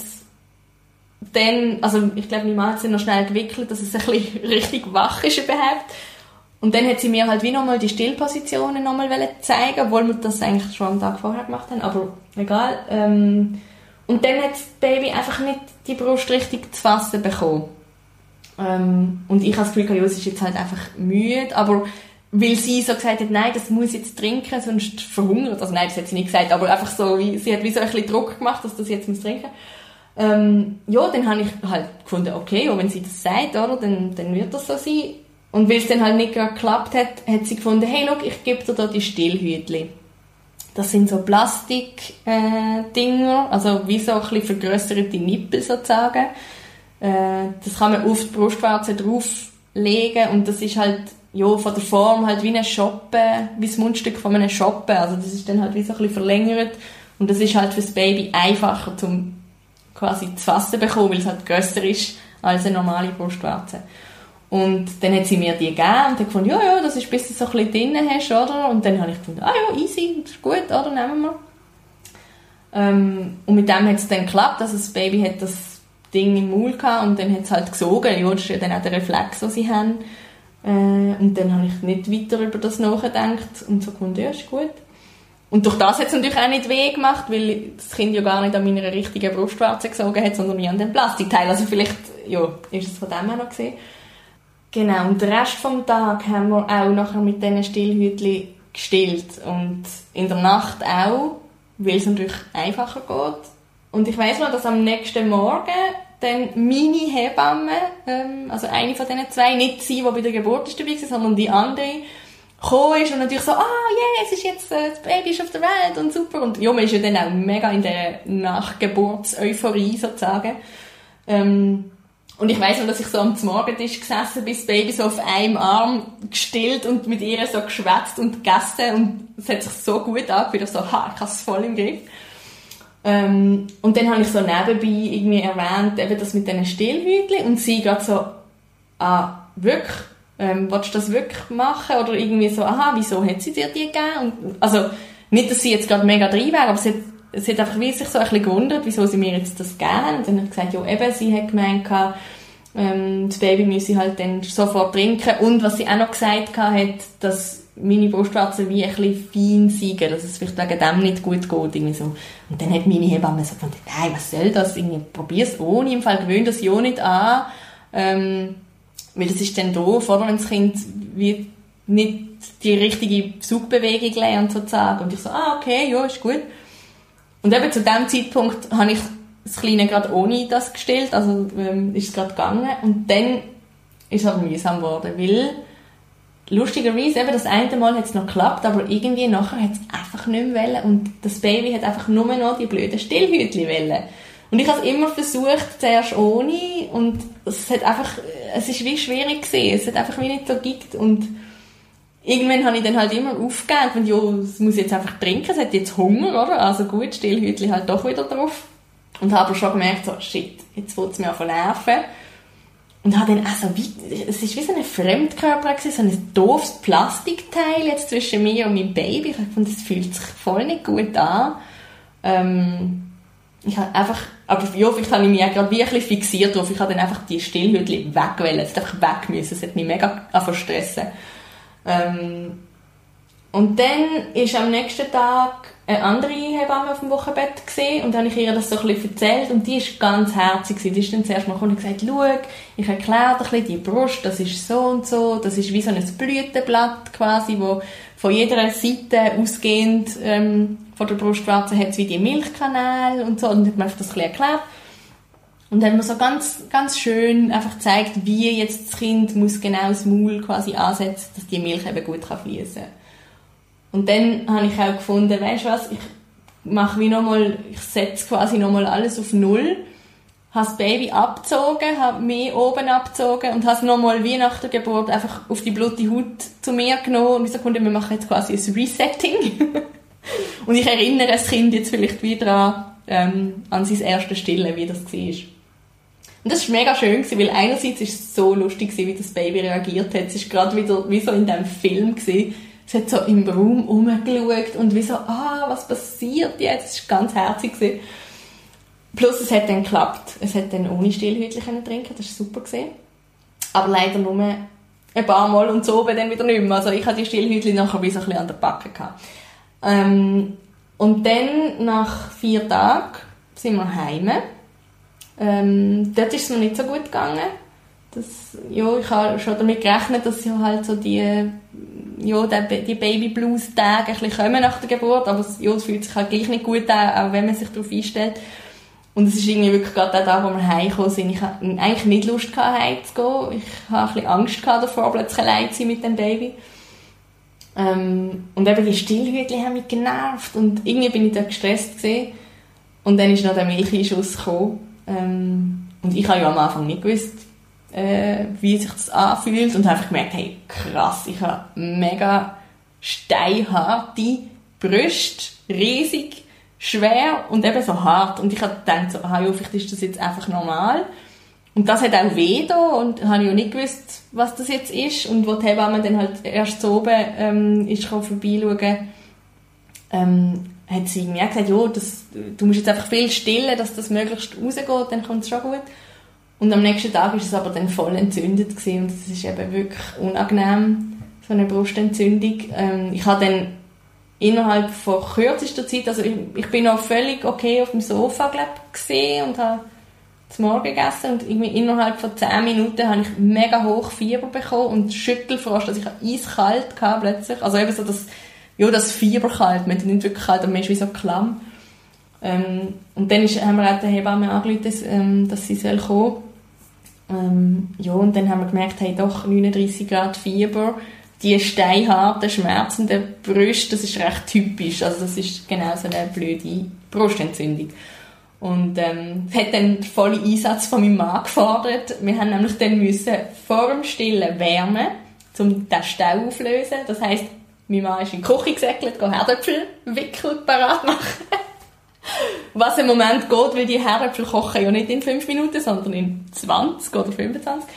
dann, also ich glaube, meine Mann hat sie noch schnell gewickelt, dass es ein bisschen richtig wach ist überhaupt. Und dann hat sie mir halt wie nochmal die Stillpositionen nochmal zeigen obwohl wir das eigentlich schon am Tag vorher gemacht haben, aber egal. Ähm, und dann hat das Baby einfach nicht die Brust richtig zu fassen bekommen. Ähm, und ich habe das Gefühl, ja, ist jetzt halt einfach müde, aber weil sie so gesagt hat, nein, das muss jetzt trinken, sonst verhungert. Also nein, das hat sie nicht gesagt, aber einfach so, wie, sie hat wie so ein bisschen Druck gemacht, dass das jetzt muss trinken. Ähm, ja, dann habe ich halt gefunden, okay, ja, wenn sie das sagt, oder, dann, dann wird das so sein. Und weil es dann halt nicht geklappt hat, hat sie gefunden, hey, look, ich gebe dir da die Stillhütli. Das sind so Plastik-Dinger, äh, also wie so ein bisschen vergrößerte Nippel sozusagen. Äh, das kann man auf die Brustwarze drauflegen und das ist halt ja, von der Form halt wie ein Schoppen, wie das Mundstück von einem Schoppen. Also das ist dann halt wie so ein bisschen verlängert. Und das ist halt für das Baby einfacher zum quasi zu fassen bekommen, weil es halt grösser ist als eine normale Brustwarze. Und dann hat sie mir die gegeben und hat gefunden, ja, ja, das ist bis du so ein bisschen drin hast, oder? Und dann habe ich gefunden, ah ja, easy, das ist gut, oder? Nehmen wir. Ähm, und mit dem hat es dann geklappt, also das Baby hat das Ding im Maul gehabt und dann hat es halt gesogen, ja, das ist ja dann auch der Reflex, den sie haben. Äh, und dann habe ich nicht weiter über das nachgedacht und so gefunden, ja, ist gut. Und durch das hat es natürlich auch nicht weh gemacht, weil das Kind ja gar nicht an meiner richtigen Brustwarze gesogen hat, sondern an dem Plastikteil. Also vielleicht, ja, ist es von dem her noch gesehen. Genau, und den Rest vom Tag haben wir auch nachher mit diesen Stillhütchen gestillt. Und in der Nacht auch, weil es natürlich einfacher geht. Und ich weiß noch, dass am nächsten Morgen dann meine Hebamme, ähm, also eine von diesen zwei, nicht sie, die bei der Geburt ist dabei war, sondern die andere, gekommen ist und natürlich so, ah, yeah, es ist jetzt, äh, das Baby ist auf der Welt und super. Und ja, man ist ja dann auch mega in der Nachgeburts-Euphorie sozusagen. Ähm, und ich weiß noch, dass ich so am Morgentisch gesessen bin, das Baby so auf einem Arm gestillt und mit ihr so geschwätzt und gegessen und es hat sich so gut angefühlt, so, ha, ich habe es voll im Griff. Ähm, und dann habe ich so nebenbei irgendwie erwähnt, eben das mit diesen Stillhütchen und sie gerade so, ah, wirklich? Ähm, willst du das wirklich machen? Oder irgendwie so, aha, wieso hat sie dir die gegeben? Und, also, nicht, dass sie jetzt gerade mega drin wäre, aber sie hat, sie hat einfach wie sich so ein bisschen gewundert, wieso sie mir jetzt das geben. Und dann hat gesagt, ja eben, sie hat gemeint, ähm, das Baby müsse halt dann sofort trinken. Und was sie auch noch gesagt hat, dass meine Brustwarzen wie ein bisschen fein sind, dass es vielleicht wegen dem nicht gut geht. Irgendwie so. Und dann hat meine Hebamme so gefunden, nein, was soll das? Irgendwie, probier's ohne, im Fall gewöhnt das ja nicht an. Ähm, weil das ist dann doof, oder? Wenn das Kind wie nicht die richtige Zugbewegung lernt, sozusagen. Und ich so, ah, okay, ja, ist gut. Und eben zu dem Zeitpunkt habe ich das Kleine gerade ohne das gestellt, also ähm, ist es gerade gegangen. Und dann ist es aber mühsam geworden, weil lustigerweise, eben das eine Mal hat es noch geklappt, aber irgendwie nachher hat es einfach nicht mehr wollen und das Baby hat einfach nur noch die blöden Stillhütchen wollen. Und ich habe es immer versucht, zuerst ohne und es hat einfach, es ist wie schwierig gewesen, es hat einfach wie nicht so gekickt und irgendwann habe ich dann halt immer aufgegeben und ja, es muss jetzt einfach trinken, es hat jetzt Hunger, oder? Also gut, Stillhütchen halt doch wieder drauf. Und habe aber schon gemerkt, so, shit, jetzt wird es mir von nerven. Und habe dann auch so wie, es ist wie so ein Fremdkörper gewesen, so ein doofes Plastikteil jetzt zwischen mir und meinem Baby. Ich fand, das fühlt sich voll nicht gut an. Ähm, ich habe einfach, aber ja, vielleicht habe ich mich auch gerade bisschen fixiert drauf. Ich habe dann einfach die Stillhütchen wegwählen. Es hat einfach weg müssen. Es hat mich mega verstressen. Ähm, und dann ist am nächsten Tag eine andere Hebamme auf dem Wochenbett gesehen und dann habe ich ihr das so ein bisschen erzählt und die ist ganz herzig Die ist dann zuerst mal und gesagt, schau, ich erkläre dir ein bisschen die Brust, das ist so und so, das ist wie so ein Blütenblatt quasi, wo von jeder Seite ausgehend ähm, von der Brustwarze hat wie die Milchkanäle und so und hat mir das ein bisschen erklärt. Und dann hat mir so ganz, ganz schön einfach gezeigt, wie jetzt das Kind muss genau das Maul quasi ansetzen, dass die Milch eben gut fließen kann. Und dann habe ich auch gefunden, weißt du was, ich mache wie nochmal, ich setze quasi nochmal alles auf Null, habe das Baby abgezogen, habe mich oben abgezogen und habe es nochmal wie nach der Geburt einfach auf die blutige Haut zu mir genommen und ich gefunden, wir machen jetzt quasi ein Resetting. und ich erinnere das Kind jetzt vielleicht wieder an, ähm, an sein erstes Stillen, wie das war. Und das war mega schön, weil einerseits war es so lustig, wie das Baby reagiert hat. Es war gerade wieder wie so in diesem Film. Sie hat so im Raum rumgeschaut und wie so, ah, was passiert jetzt? Es war ganz herzig. Plus, es hat dann geklappt. Es hat dann ohne Stillhütchen trinken das war super. Gewesen. Aber leider nur ein paar Mal und so dann wieder nicht mehr. Also ich hatte die Stillhütchen nachher wie so ein bisschen an der Backe. Ähm, und dann, nach vier Tagen, sind wir heim. Ähm, dort ist es mir nicht so gut gegangen. Das, ja, ich habe schon damit gerechnet, dass ja halt so die ja, die Baby Blues Tage ein bisschen kommen nach der Geburt, aber es, ja, es fühlt sich halt gleich nicht gut an, auch wenn man sich darauf einstellt. Und es ist irgendwie wirklich gerade der Tag, wo wir heimgekommen sind. Ich hatte eigentlich nicht Lust, heimzugehen. Ich hatte ein bisschen Angst davor, plötzlich allein zu sein mit dem Baby. Ähm, und eben die Stillhütchen haben mich genervt und irgendwie bin ich da gestresst gewesen. Und dann ist noch der Milcheinschuss gekommen. Ähm, und ich habe ja am Anfang nicht gewusst, äh, wie sich das anfühlt und einfach gemerkt, hey, krass, ich habe mega steinharte Brüste, riesig, schwer und eben so hart. Und ich habe gedacht, so, ah, vielleicht ist das jetzt einfach normal. Und das hat auch weh da und habe ja nicht gewusst, was das jetzt ist. Und wo die Hebamme dann halt erst so oben ähm, ist vorbeischauen, ähm, hat sie mir gesagt, ja, das, du musst jetzt einfach viel stillen, dass das möglichst rausgeht, dann kommt es schon gut. Und am nächsten Tag ist es aber dann voll entzündet gewesen. und es ist eben wirklich unangenehm, so eine Brustentzündung. Ähm, ich habe dann innerhalb von kürzester Zeit, also ich, ich bin noch völlig okay auf dem Sofa glaub, gesehen und habe zum Morgen gegessen und irgendwie innerhalb von 10 Minuten habe ich mega hoch Fieber bekommen und Schüttelfrost, also ich habe eiskalt gehabt plötzlich, also eben so das, ja, das Fieber kalt, man ist nicht wirklich kalt, man ist wie so klamm. Ähm, und dann ist, haben wir auch der Hebamme angerufen, dass, ähm, dass sie soll kommen ähm, ja, und dann haben wir gemerkt, hey, doch 39 Grad Fieber, die steinharten, schmerzenden Brüste, das ist recht typisch. Also das ist genau so eine blöde Brustentzündung. Und ähm, hat dann den vollen Einsatz von meinem Mann gefordert. Wir haben nämlich dann müssen vor dem Stillen wärmen, um den Stau aufzulösen. Das heisst, mein Mann ist in die Küche gesäckelt, Herdöpfel wickeln, parat machen. was im Moment geht, weil die Herdöpfel kochen ja nicht in 5 Minuten, sondern in 20 oder 25.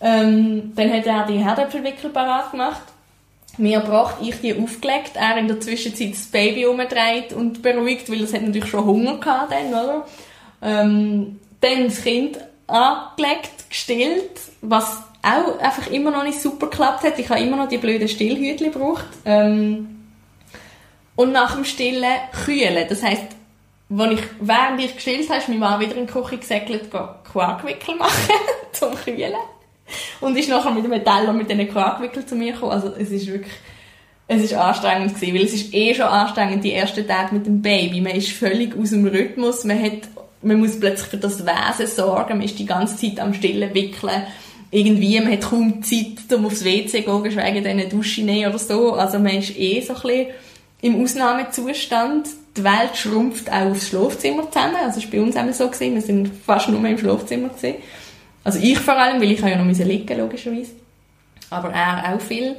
Ähm, dann hat er die Herdöpfelwickel parat gemacht. Mir gebracht, ich die aufgelegt, er in der Zwischenzeit das Baby umgedreht und beruhigt, weil es natürlich schon Hunger gehabt dann, oder? Ähm, dann das Kind angelegt, gestillt, was auch einfach immer noch nicht super geklappt hat. Ich habe immer noch die blöden Stillhütchen gebraucht. Ähm, und nach dem Stillen kühlen. Das heisst, wenn ich, während ich gestillt habe, ist meine Mann wieder in die Küche gesäckelt, Quarkwickel machen, zum Kühlen. Und ist nachher mit dem Teller mit diesen Quarkwickel zu mir gekommen. Also, es ist wirklich, es ist anstrengend gewesen, weil es ist eh schon anstrengend, die ersten Tage mit dem Baby. Man ist völlig aus dem Rhythmus, man hat, man muss plötzlich für das Wesen sorgen, man ist die ganze Zeit am Stillen wickeln. Irgendwie, man hat kaum Zeit, um aufs WC zu gehen, geschweige denn eine Dusche nehmen oder so. Also man ist eh so ein bisschen im Ausnahmezustand. Die Welt schrumpft auch aufs Schlafzimmer zusammen. Also war bei uns auch so. Gewesen. Wir sind fast nur im Schlafzimmer. Gewesen. Also ich vor allem, weil ich ja noch liegen logischerweise. Aber er auch viel.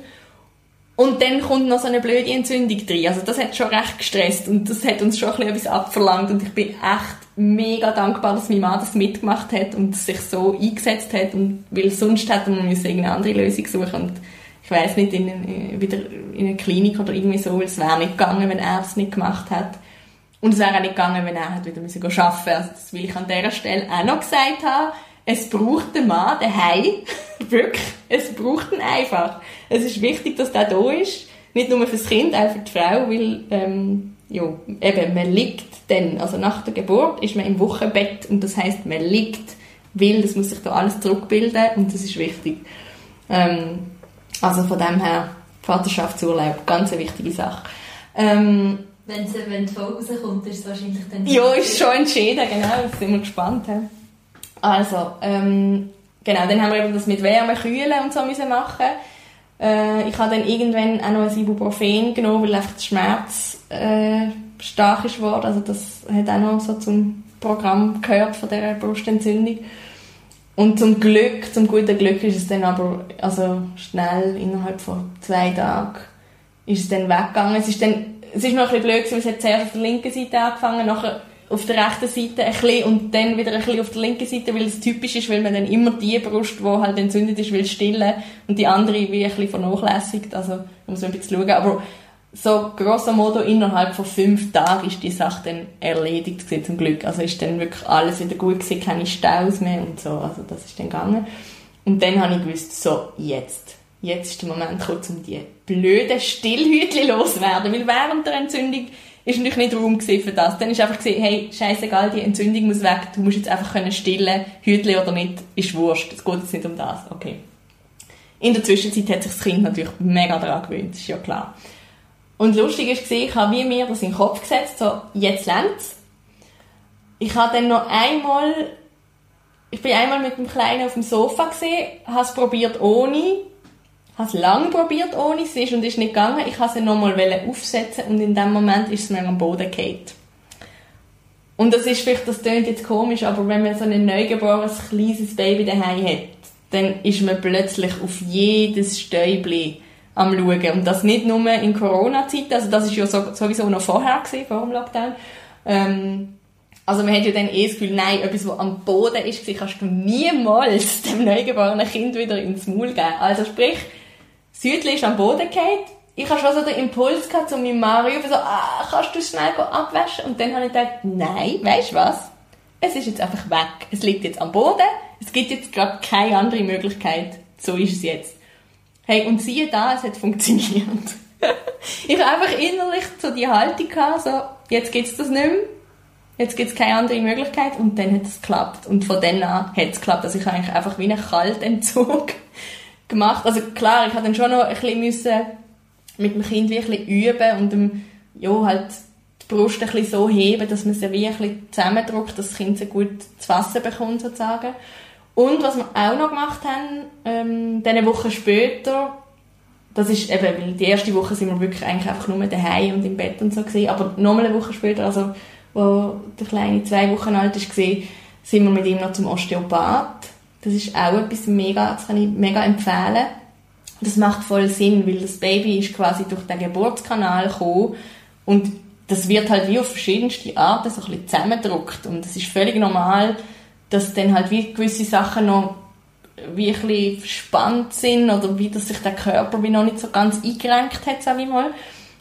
Und dann kommt noch so eine blöde Entzündung drin. Also das hat schon recht gestresst und das hat uns schon ein bisschen etwas abverlangt und ich bin echt mega dankbar, dass mein Mann das mitgemacht hat und sich so eingesetzt hat und weil sonst hätte man eine andere Lösung suchen und ich weiß nicht, in, in, wieder in eine Klinik oder irgendwie so, weil es wäre nicht gegangen, wenn er es nicht gemacht hat. Und es wäre auch nicht gegangen, wenn er wieder müssen arbeiten musste. Also das will ich an dieser Stelle auch noch gesagt haben. Es braucht den Mann daheim. Wirklich. Es braucht ihn einfach. Es ist wichtig, dass der da ist. Nicht nur für das Kind, auch für die Frau, weil, ähm, ja, eben, man liegt dann, also nach der Geburt ist man im Wochenbett und das heißt, man liegt, weil das muss sich da alles zurückbilden und das ist wichtig. Ähm, also von dem her, Vaterschaftsurlaub, ganz eine wichtige Sache. Ähm, wenn, sie, wenn die Folge rauskommt, ist es wahrscheinlich dann... Ja, ist schon entschieden, genau, da sind wir gespannt. He. Also, ähm, genau, dann haben wir eben das mit Wärme, Kühlen und so müssen machen. Äh, ich habe dann irgendwann auch noch ein Ibuprofen genommen, weil einfach der Schmerz äh, stark ist geworden. Also das hat auch noch so zum Programm gehört von dieser Brustentzündung. Und zum Glück, zum guten Glück ist es dann aber also schnell, innerhalb von zwei Tagen, ist es dann weggegangen. Es ist dann, es ist noch ein bisschen blöd, weil es hat zuerst auf der linken Seite angefangen, nachher auf der rechten Seite ein bisschen und dann wieder ein bisschen auf der linken Seite, weil es typisch ist, weil man dann immer die Brust, die halt entzündet ist, will stillen und die andere wie ein bisschen vernachlässigt. Also, man muss ein bisschen schauen. Aber so grosso modo innerhalb von fünf Tagen ist die Sache dann erledigt gewesen, zum Glück. Also ist dann wirklich alles wieder gut gewesen, keine Staus mehr und so. Also das ist dann gegangen. Und dann habe ich gewusst, so, jetzt. Jetzt ist der Moment gekommen, um die blöden Stillhütchen loszuwerden. Weil während der Entzündung ist natürlich nicht Raum für das. Dann ist einfach gesehen, hey, scheißegal, die Entzündung muss weg, du musst jetzt einfach können stillen, Hütli oder nicht, ist wurscht. Es geht jetzt nicht um das. Okay. In der Zwischenzeit hat sich das Kind natürlich mega daran gewöhnt, ist ja klar. Und lustig ist ich habe wie mir das in den Kopf gesetzt, so, jetzt lernt's. Ich habe dann noch einmal, ich bin einmal mit dem Kleinen auf dem Sofa gesehen, habe es probiert ohne, habe es lange probiert ohne, es ist und ist nicht gegangen. Ich habe es nochmal aufsetzen und in dem Moment ist es mir am Boden gefallen. Und das ist vielleicht, das klingt jetzt komisch, aber wenn man so ein neugeborenes, kleines Baby daheim hat, dann ist man plötzlich auf jedes Stäubchen am Schauen. Und das nicht nur in Corona-Zeiten, also das ist ja sowieso noch vorher gewesen, vor dem Lockdown. Ähm, also man hat ja dann eh das Gefühl, nein, etwas, was am Boden ist, kannst du niemals dem neugeborenen Kind wieder ins Maul geben. Also sprich, Südli ist am Boden gefallen, ich habe schon so den Impuls zu meinem Mario so, ah, kannst du schnell abwaschen? Und dann habe ich gedacht, nein, weißt du was? Es ist jetzt einfach weg. Es liegt jetzt am Boden. Es gibt jetzt gerade keine andere Möglichkeit. So ist es jetzt. Hey, und siehe da, es hat funktioniert. ich habe einfach innerlich so die Haltung gehabt, so, jetzt gibt's das nicht mehr. Jetzt gibt's keine andere Möglichkeit. Und dann hat es geklappt. Und von dann an hat es geklappt. Also ich habe eigentlich einfach wie einen Kaltentzug gemacht. Also klar, ich habe dann schon noch ein bisschen mit dem Kind wie bisschen üben und dem, ja, halt die Brust ein bisschen so heben, dass man sie wie ein bisschen zusammendrückt, dass das Kind sie gut zu fassen bekommt, sozusagen. Und was wir auch noch gemacht haben, ähm, diese Woche später, das ist eben, weil die erste Woche sind wir wirklich eigentlich einfach nur daheim und im Bett und so gesehen, aber nochmal eine Woche später, also wo der Kleine zwei Wochen alt ist, sind wir mit ihm noch zum Osteopath. Das ist auch etwas mega, das kann ich mega empfehlen. Das macht voll Sinn, weil das Baby ist quasi durch den Geburtskanal gekommen und das wird halt wie auf verschiedenste Arten so ein bisschen zusammengedruckt. Und es ist völlig normal, dass dann halt wie gewisse Sachen noch wie ein bisschen spannend sind oder wie dass sich der Körper wie noch nicht so ganz eingerenkt hat, sag ich mal.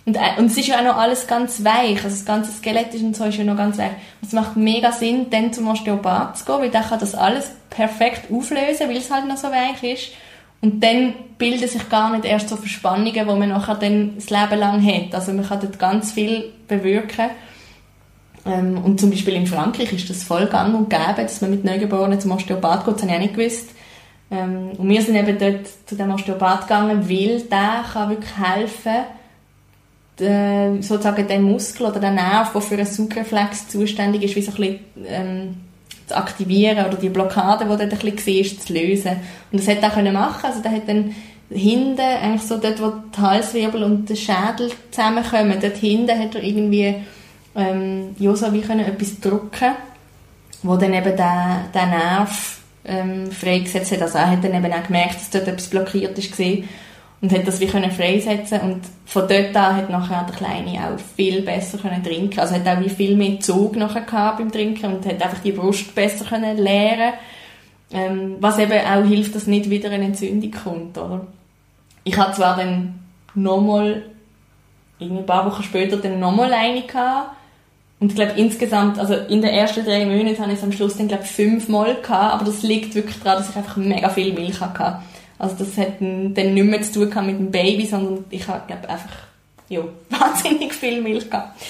Und, äh, und es ist ja auch noch alles ganz weich, also das ganze Skelett ist und so ist ja noch ganz weich. Und es macht mega Sinn, dann zum Osteopath zu gehen, weil der kann das alles perfekt auflösen, weil es halt noch so weich ist. Und dann bilden sich gar nicht erst so Verspannungen, die man nachher dann das Leben lang hat. Also man kann dort ganz viel bewirken. Ähm, und zum Beispiel in Frankreich ist das voll gang und gäbe, dass man mit Neugeborenen zum Osteopath geht, das habe ich auch nicht gewusst. Ähm, und wir sind eben dort zu dem Osteopath gegangen, weil der kann wirklich helfen, de, sozusagen den Muskel oder den Nerv, der für einen Sugreflex zuständig ist, wie so ein bisschen, ähm, zu aktivieren oder die Blockade, die dort ein bisschen war, zu lösen. Und das hat er können machen. Also der hat dann hinten, eigentlich so dort, wo die Halswirbel und der Schädel zusammenkommen, dort hinten hat er irgendwie ähm, so wie können etwas drücken, wo dann eben der, der Nerv ähm, freigesetzt hat. Also er hat dann eben auch gemerkt, dass dort etwas blockiert ist gewesen und hat das wie können freisetzen und von dort an hat nachher der Kleine auch viel besser können trinken. Also hat auch wie viel mehr Zug nachher gehabt beim Trinken und hat einfach die Brust besser können leeren. Ähm, was eben auch hilft dass nicht wieder eine Entzündung kommt oder? Ich hatte zwar dann nochmal ein paar Wochen später dann nochmal eine gehabt und ich glaube insgesamt, also in den ersten drei Monaten habe ich es am Schluss dann glaube fünfmal gehabt, aber das liegt wirklich daran, dass ich einfach mega viel Milch hatte. Also das hat dann nicht mehr zu tun mit dem Baby, sondern ich habe, einfach ja, wahnsinnig viel Milch gehabt.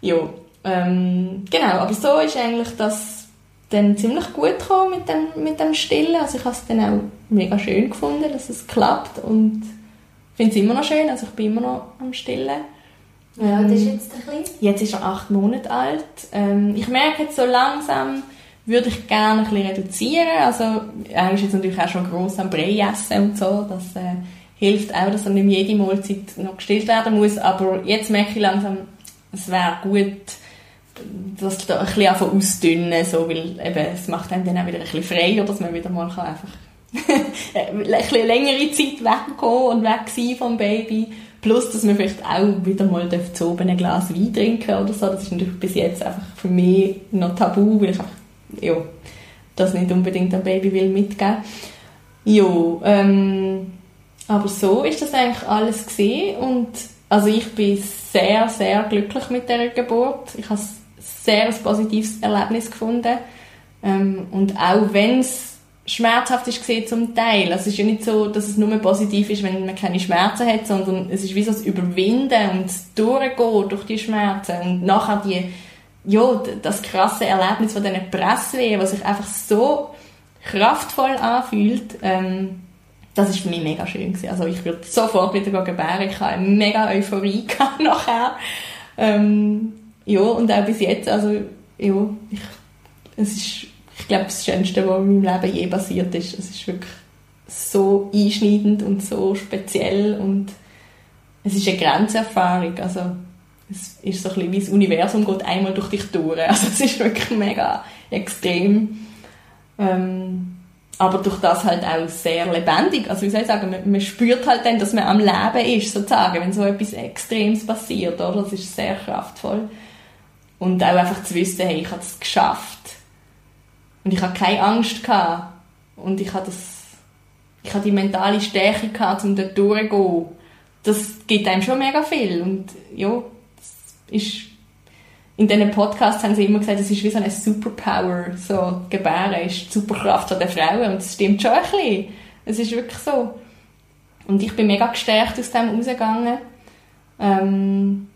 Ja, ähm, genau, aber so ist eigentlich das dann ziemlich gut gekommen mit dem, mit dem Stillen. Also ich habe es dann auch mega schön gefunden, dass es klappt und finde es immer noch schön, also ich bin immer noch am Stillen. Ja, das ist jetzt ein bisschen? Jetzt ist er acht Monate alt. Ähm, ich merke jetzt so langsam, würde ich gerne ein bisschen reduzieren. Also, er ist jetzt natürlich auch schon gross am Brei essen und so. Das äh, hilft auch, dass er nicht jede Mahlzeit noch gestillt werden muss. Aber jetzt merke ich langsam, es wäre gut, das da ein bisschen einfach ausdünnen, so, weil eben, es macht einem dann auch wieder ein bisschen frei, dass man wieder mal kann einfach ein bisschen längere Zeit wegkommen und weg sein vom Baby. Plus, dass man vielleicht auch wieder mal zu oben ein Glas Wein trinken oder so. Das ist natürlich bis jetzt einfach für mich noch tabu, weil ich einfach ja, das nicht unbedingt am Baby will mitgeben. Ja, ähm, aber so ist das eigentlich alles gesehen und also ich bin sehr, sehr glücklich mit der Geburt. Ich habe sehr ein positives Erlebnis gefunden ähm, und auch wenn es schmerzhaft ist gesehen zum Teil. Also es ist ja nicht so, dass es nur positiv ist, wenn man keine Schmerzen hat, sondern es ist wie so das Überwinden und das Durchgehen durch die Schmerzen und nachher die ja, das krasse Erlebnis von diesen Presswehen, was sich einfach so kraftvoll anfühlt, ähm, das ist für mich mega schön gewesen. Also ich würde sofort wieder gebären. Ich habe eine mega Euphorie nachher. Ähm, ja, und auch bis jetzt, also ja, ich, es ist, ich glaube, das Schönste, was in meinem Leben je passiert ist. Es ist wirklich so einschneidend und so speziell und es ist eine Grenzerfahrung. Also es ist so ein bisschen wie das Universum geht einmal durch dich durch. Also es ist wirklich mega extrem. Ähm, aber durch das halt auch sehr lebendig. Also wie soll ich sagen, man, man, spürt halt dann, dass man am Leben ist, sozusagen, wenn so etwas Extremes passiert, oder? Das ist sehr kraftvoll. Und auch einfach zu wissen, hey, ich habe es geschafft. Und ich habe keine Angst gehabt. Und ich habe das, ich habe die mentale Stärke gehabt, um dort durchzugehen. Das gibt einem schon mega viel. Und ja, ist in diesen Podcasts haben sie immer gesagt, es ist wie so eine Superpower, so Gebären ist die Superkraft der Frauen und das stimmt schon ein bisschen. Es ist wirklich so. Und ich bin mega gestärkt aus dem rausgegangen. Ähm,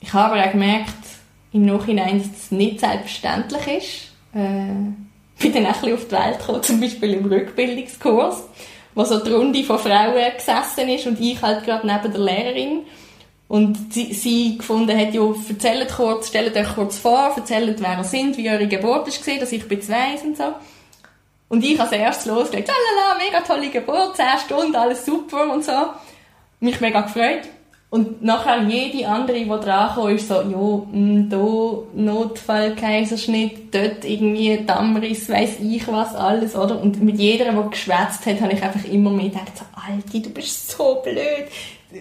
ich habe aber auch gemerkt, im Nachhinein, dass das nicht selbstverständlich ist. Äh, bin dann auch ein bisschen auf die Welt gekommen, zum Beispiel im Rückbildungskurs, wo so die Runde von Frauen gesessen ist und ich halt gerade neben der Lehrerin. Und sie, sie gefunden hat, ja, erzählt kurz, stellt euch kurz vor, erzählt, wer ihr sind, wie eure Geburt war, dass ich bin zwei und so. Und ich als erstes losgelegt, lalala, mega tolle Geburt, 10 Stunden, alles super und so. Mich mega gefreut. Und nachher jede andere, die dran ist so, ja, mh, hm, da Notfall, Kaiserschnitt, dort irgendwie Dammriss, weiss ich was, alles, oder? Und mit jeder, die geschwätzt hat, habe ich einfach immer mehr gedacht, so, Alti, du bist so blöd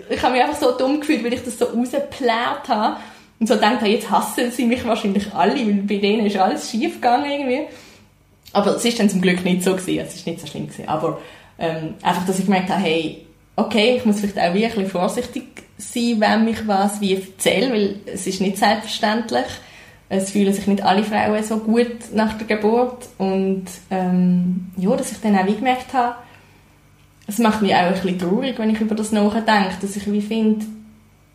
ich habe mich einfach so dumm gefühlt, weil ich das so rausgeplärt habe. Und so denkt er, jetzt hassen sie mich wahrscheinlich alle, weil bei denen ist alles schief gegangen irgendwie. Aber es ist dann zum Glück nicht so gewesen, es ist nicht so schlimm gewesen. Aber ähm, einfach, dass ich gemerkt habe, hey, okay, ich muss vielleicht auch wirklich vorsichtig sein, wenn mich was wie erzähle, weil es ist nicht selbstverständlich. Es fühlen sich nicht alle Frauen so gut nach der Geburt und ähm, ja, dass ich dann auch wie gemerkt habe, es macht mich auch ein bisschen traurig, wenn ich über das nachdenke, dass ich wie finde,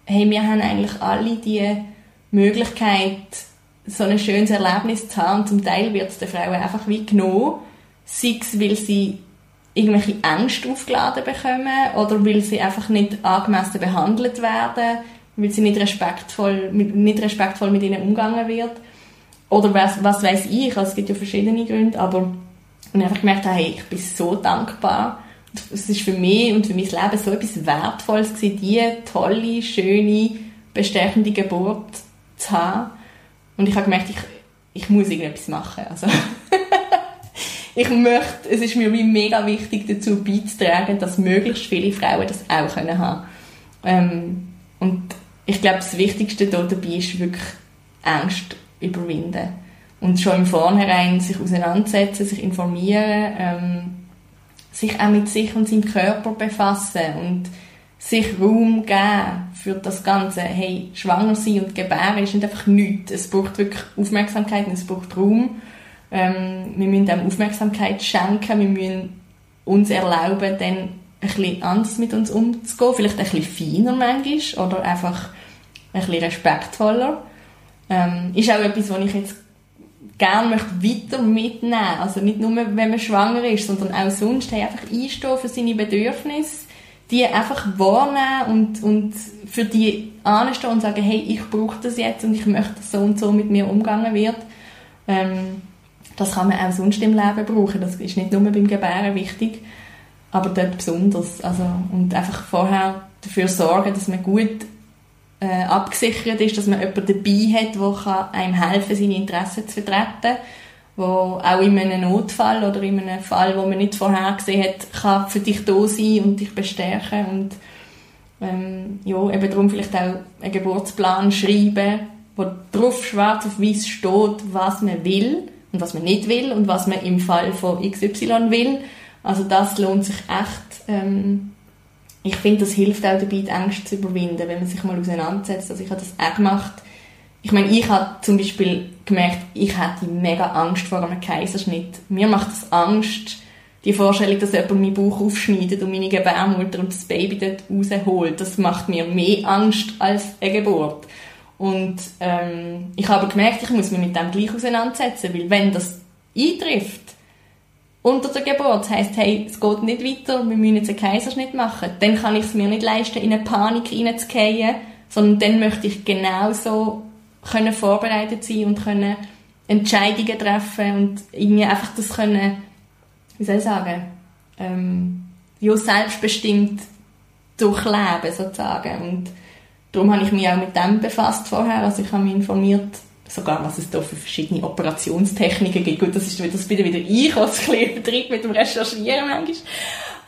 hey, wir haben eigentlich alle die Möglichkeit, so ein schönes Erlebnis zu haben und zum Teil wird es den Frauen einfach wie genommen, sei es, weil sie irgendwelche Ängste aufgeladen bekommen oder weil sie einfach nicht angemessen behandelt werden, weil sie nicht respektvoll, nicht respektvoll mit ihnen umgegangen wird. Oder was, was weiß ich, also es gibt ja verschiedene Gründe, aber ich einfach gemerkt habe, hey, ich bin so dankbar. Es ist für mich und für mein Leben so etwas Wertvolles gewesen, diese tolle, schöne, bestechende Geburt zu haben. Und ich habe gemerkt, ich, ich muss irgendetwas machen. Also ich möchte, es ist mir mega wichtig, dazu beizutragen, dass möglichst viele Frauen das auch können haben ähm, Und ich glaube, das Wichtigste dabei ist wirklich Angst überwinden. Und schon im Vornherein sich auseinandersetzen, sich informieren, ähm, sich auch mit sich und seinem Körper befassen und sich Raum geben für das Ganze. Hey, schwanger sein und gebären ist nicht einfach nichts. Es braucht wirklich Aufmerksamkeit und es braucht Raum. Ähm, wir müssen dem Aufmerksamkeit schenken, wir müssen uns erlauben, dann ein bisschen anders mit uns umzugehen, vielleicht ein bisschen feiner manchmal oder einfach ein bisschen respektvoller. Ähm, ist auch etwas, was ich jetzt gerne möchte weiter mitnehmen Also nicht nur, wenn man schwanger ist, sondern auch sonst hey, einfach einstehen für seine Bedürfnisse, die einfach wahrnehmen und, und für die anstehen und sagen, hey, ich brauche das jetzt und ich möchte, dass so und so mit mir umgegangen wird. Ähm, das kann man auch sonst im Leben brauchen. Das ist nicht nur beim Gebären wichtig, aber dort besonders. Also, und einfach vorher dafür sorgen, dass man gut äh, abgesichert ist, dass man jemanden dabei hat, der einem helfen kann, seine Interessen zu vertreten, wo auch in einem Notfall oder in einem Fall, wo man nicht vorhergesehen hat, kann für dich da sein und dich bestärken und ähm, ja, eben darum vielleicht auch einen Geburtsplan schreiben, wo drauf schwarz auf weiß steht, was man will und was man nicht will und was man im Fall von XY will. Also das lohnt sich echt. Ähm, ich finde, das hilft auch dabei, die Ängste zu überwinden, wenn man sich mal auseinandersetzt. Also ich habe das auch gemacht. Ich meine, ich habe zum Beispiel gemerkt, ich hatte mega Angst vor einem Kaiserschnitt. Mir macht es Angst, die Vorstellung, dass jemand meinen Bauch aufschneidet und meine Gebärmutter und das Baby dort rausholt. Das macht mir mehr Angst als eine Geburt. Und ähm, ich habe gemerkt, ich muss mich mit dem gleich auseinandersetzen, weil wenn das eintrifft, unter der Geburt, heißt, hey, es geht nicht weiter, wir müssen jetzt einen Kaiserschnitt machen, dann kann ich es mir nicht leisten, in eine Panik reinzugehen, sondern dann möchte ich genauso können vorbereitet sein und können Entscheidungen treffen und irgendwie einfach das können, wie soll ich sagen, ähm, ja, selbstbestimmt durchleben sozusagen. Und Darum habe ich mich auch mit dem befasst vorher. Also ich habe mich informiert, sogar was es da für verschiedene Operationstechniken gibt. Gut, das ist das wieder wieder ich, was ein bisschen mit dem Recherchieren manchmal.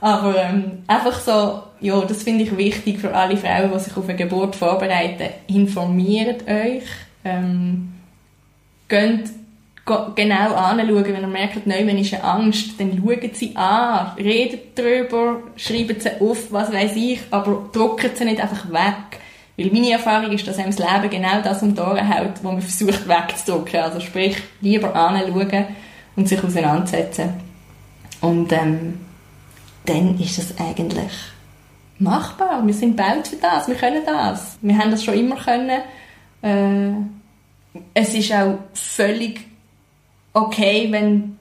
Aber ähm, einfach so, ja, das finde ich wichtig für alle Frauen, die sich auf eine Geburt vorbereiten. Informiert euch, ähm, geht genau anschauen, wenn ihr merkt, nein, ist eine Angst, dann schaut sie an, redet darüber, schreibt sie auf, was weiß ich, aber druckt sie nicht einfach weg. Weil meine Erfahrung ist, dass einem das Leben genau das um die Ohren hält, was man versucht wegzudrücken. Also sprich, lieber anschauen und sich auseinandersetzen. Und ähm, dann ist das eigentlich machbar. Wir sind bald für das. Wir können das. Wir haben das schon immer können. Äh, es ist auch völlig okay, wenn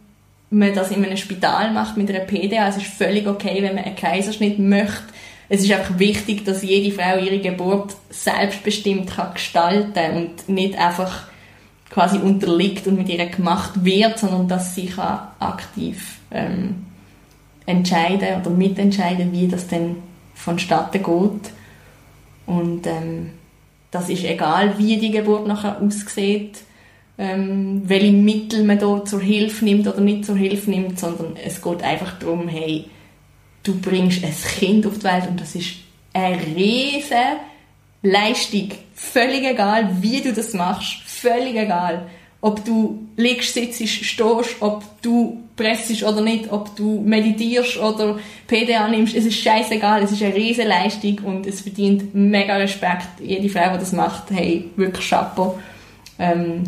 man das in einem Spital macht mit einer PDA. Es ist völlig okay, wenn man einen Kaiserschnitt möchte es ist einfach wichtig, dass jede Frau ihre Geburt selbstbestimmt kann gestalten und nicht einfach quasi unterliegt und mit ihr gemacht wird, sondern dass sie kann aktiv ähm, entscheiden oder mitentscheiden, wie das denn vonstatten geht. Und ähm, das ist egal, wie die Geburt nachher aussieht, ähm, welche Mittel man da zur Hilfe nimmt oder nicht zur Hilfe nimmt, sondern es geht einfach darum, hey, du bringst ein Kind auf die Welt und das ist eine riesige Leistung. Völlig egal, wie du das machst. Völlig egal. Ob du liegst, sitzt, stehst, ob du pressest oder nicht, ob du meditierst oder PD annimmst. Es ist scheißegal. Es ist eine riesige Leistung und es verdient mega Respekt. Jede Frau, die das macht, hey, wirklich Chapeau. Ähm,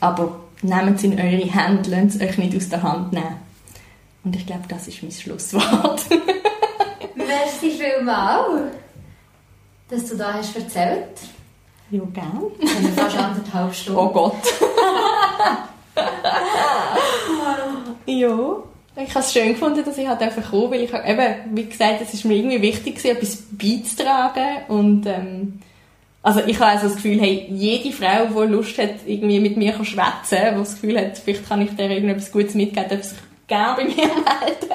aber nehmt es in eure Hände, lasst es euch nicht aus der Hand nehmen. Und ich glaube, das ist mein Schlusswort. Merci vielmals, dass du da hast erzählt. Ja, gern. Wir haben fast anderthalb Stunden. Oh Gott. ja. Ich habe es schön gefunden, dass ich halt einfach kommen weil ich eben, wie gesagt, es ist mir irgendwie wichtig etwas beizutragen und ähm, also ich habe also das Gefühl, hey, jede Frau, die Lust hat, irgendwie mit mir zu schwätzen, die das Gefühl hat, vielleicht kann ich dir irgendetwas Gutes mitgeben, darf sich gerne bei mir melden.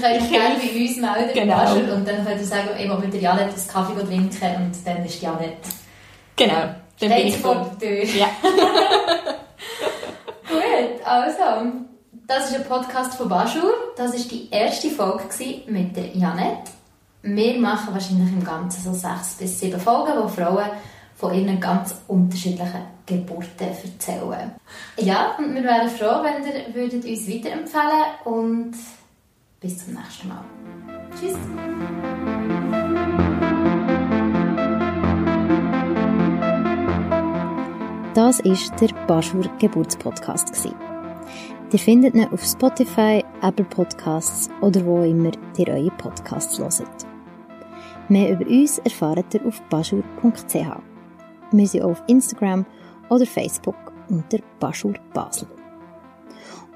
Dann könnt ihr gerne bei uns melden, genau. und dann könnt ihr sagen, ich will mit der Janet einen Kaffee trinken und dann ist Janet... Genau, dann bin ich vor der Tür. Ja. Gut, also, das ist ein Podcast von Baschur. Das war die erste Folge mit der Janet. Wir machen wahrscheinlich im Ganzen so sechs bis sieben Folgen, wo Frauen von ihren ganz unterschiedlichen Geburten erzählen. Ja, und wir wären froh, wenn ihr würdet uns weiterempfehlen und bis zum nächsten Mal. Tschüss! Das war der Baschur Geburtspodcast. Ihr findet ihn auf Spotify, Apple Podcasts oder wo immer ihr eure Podcasts hört. Mehr über uns erfahrt ihr auf baschur.ch. Wir sind auch auf Instagram oder Facebook unter Baschur Basel.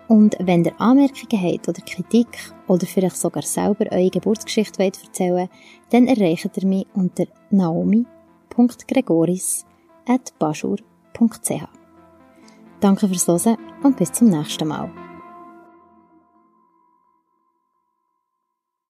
Und wenn ihr Anmerkungen habt oder Kritik oder vielleicht sogar selber eure Geburtsgeschichte wollt erzählen dann erreicht ihr mich unter naomi.gregoris.baschur.ch. Danke fürs Hören und bis zum nächsten Mal.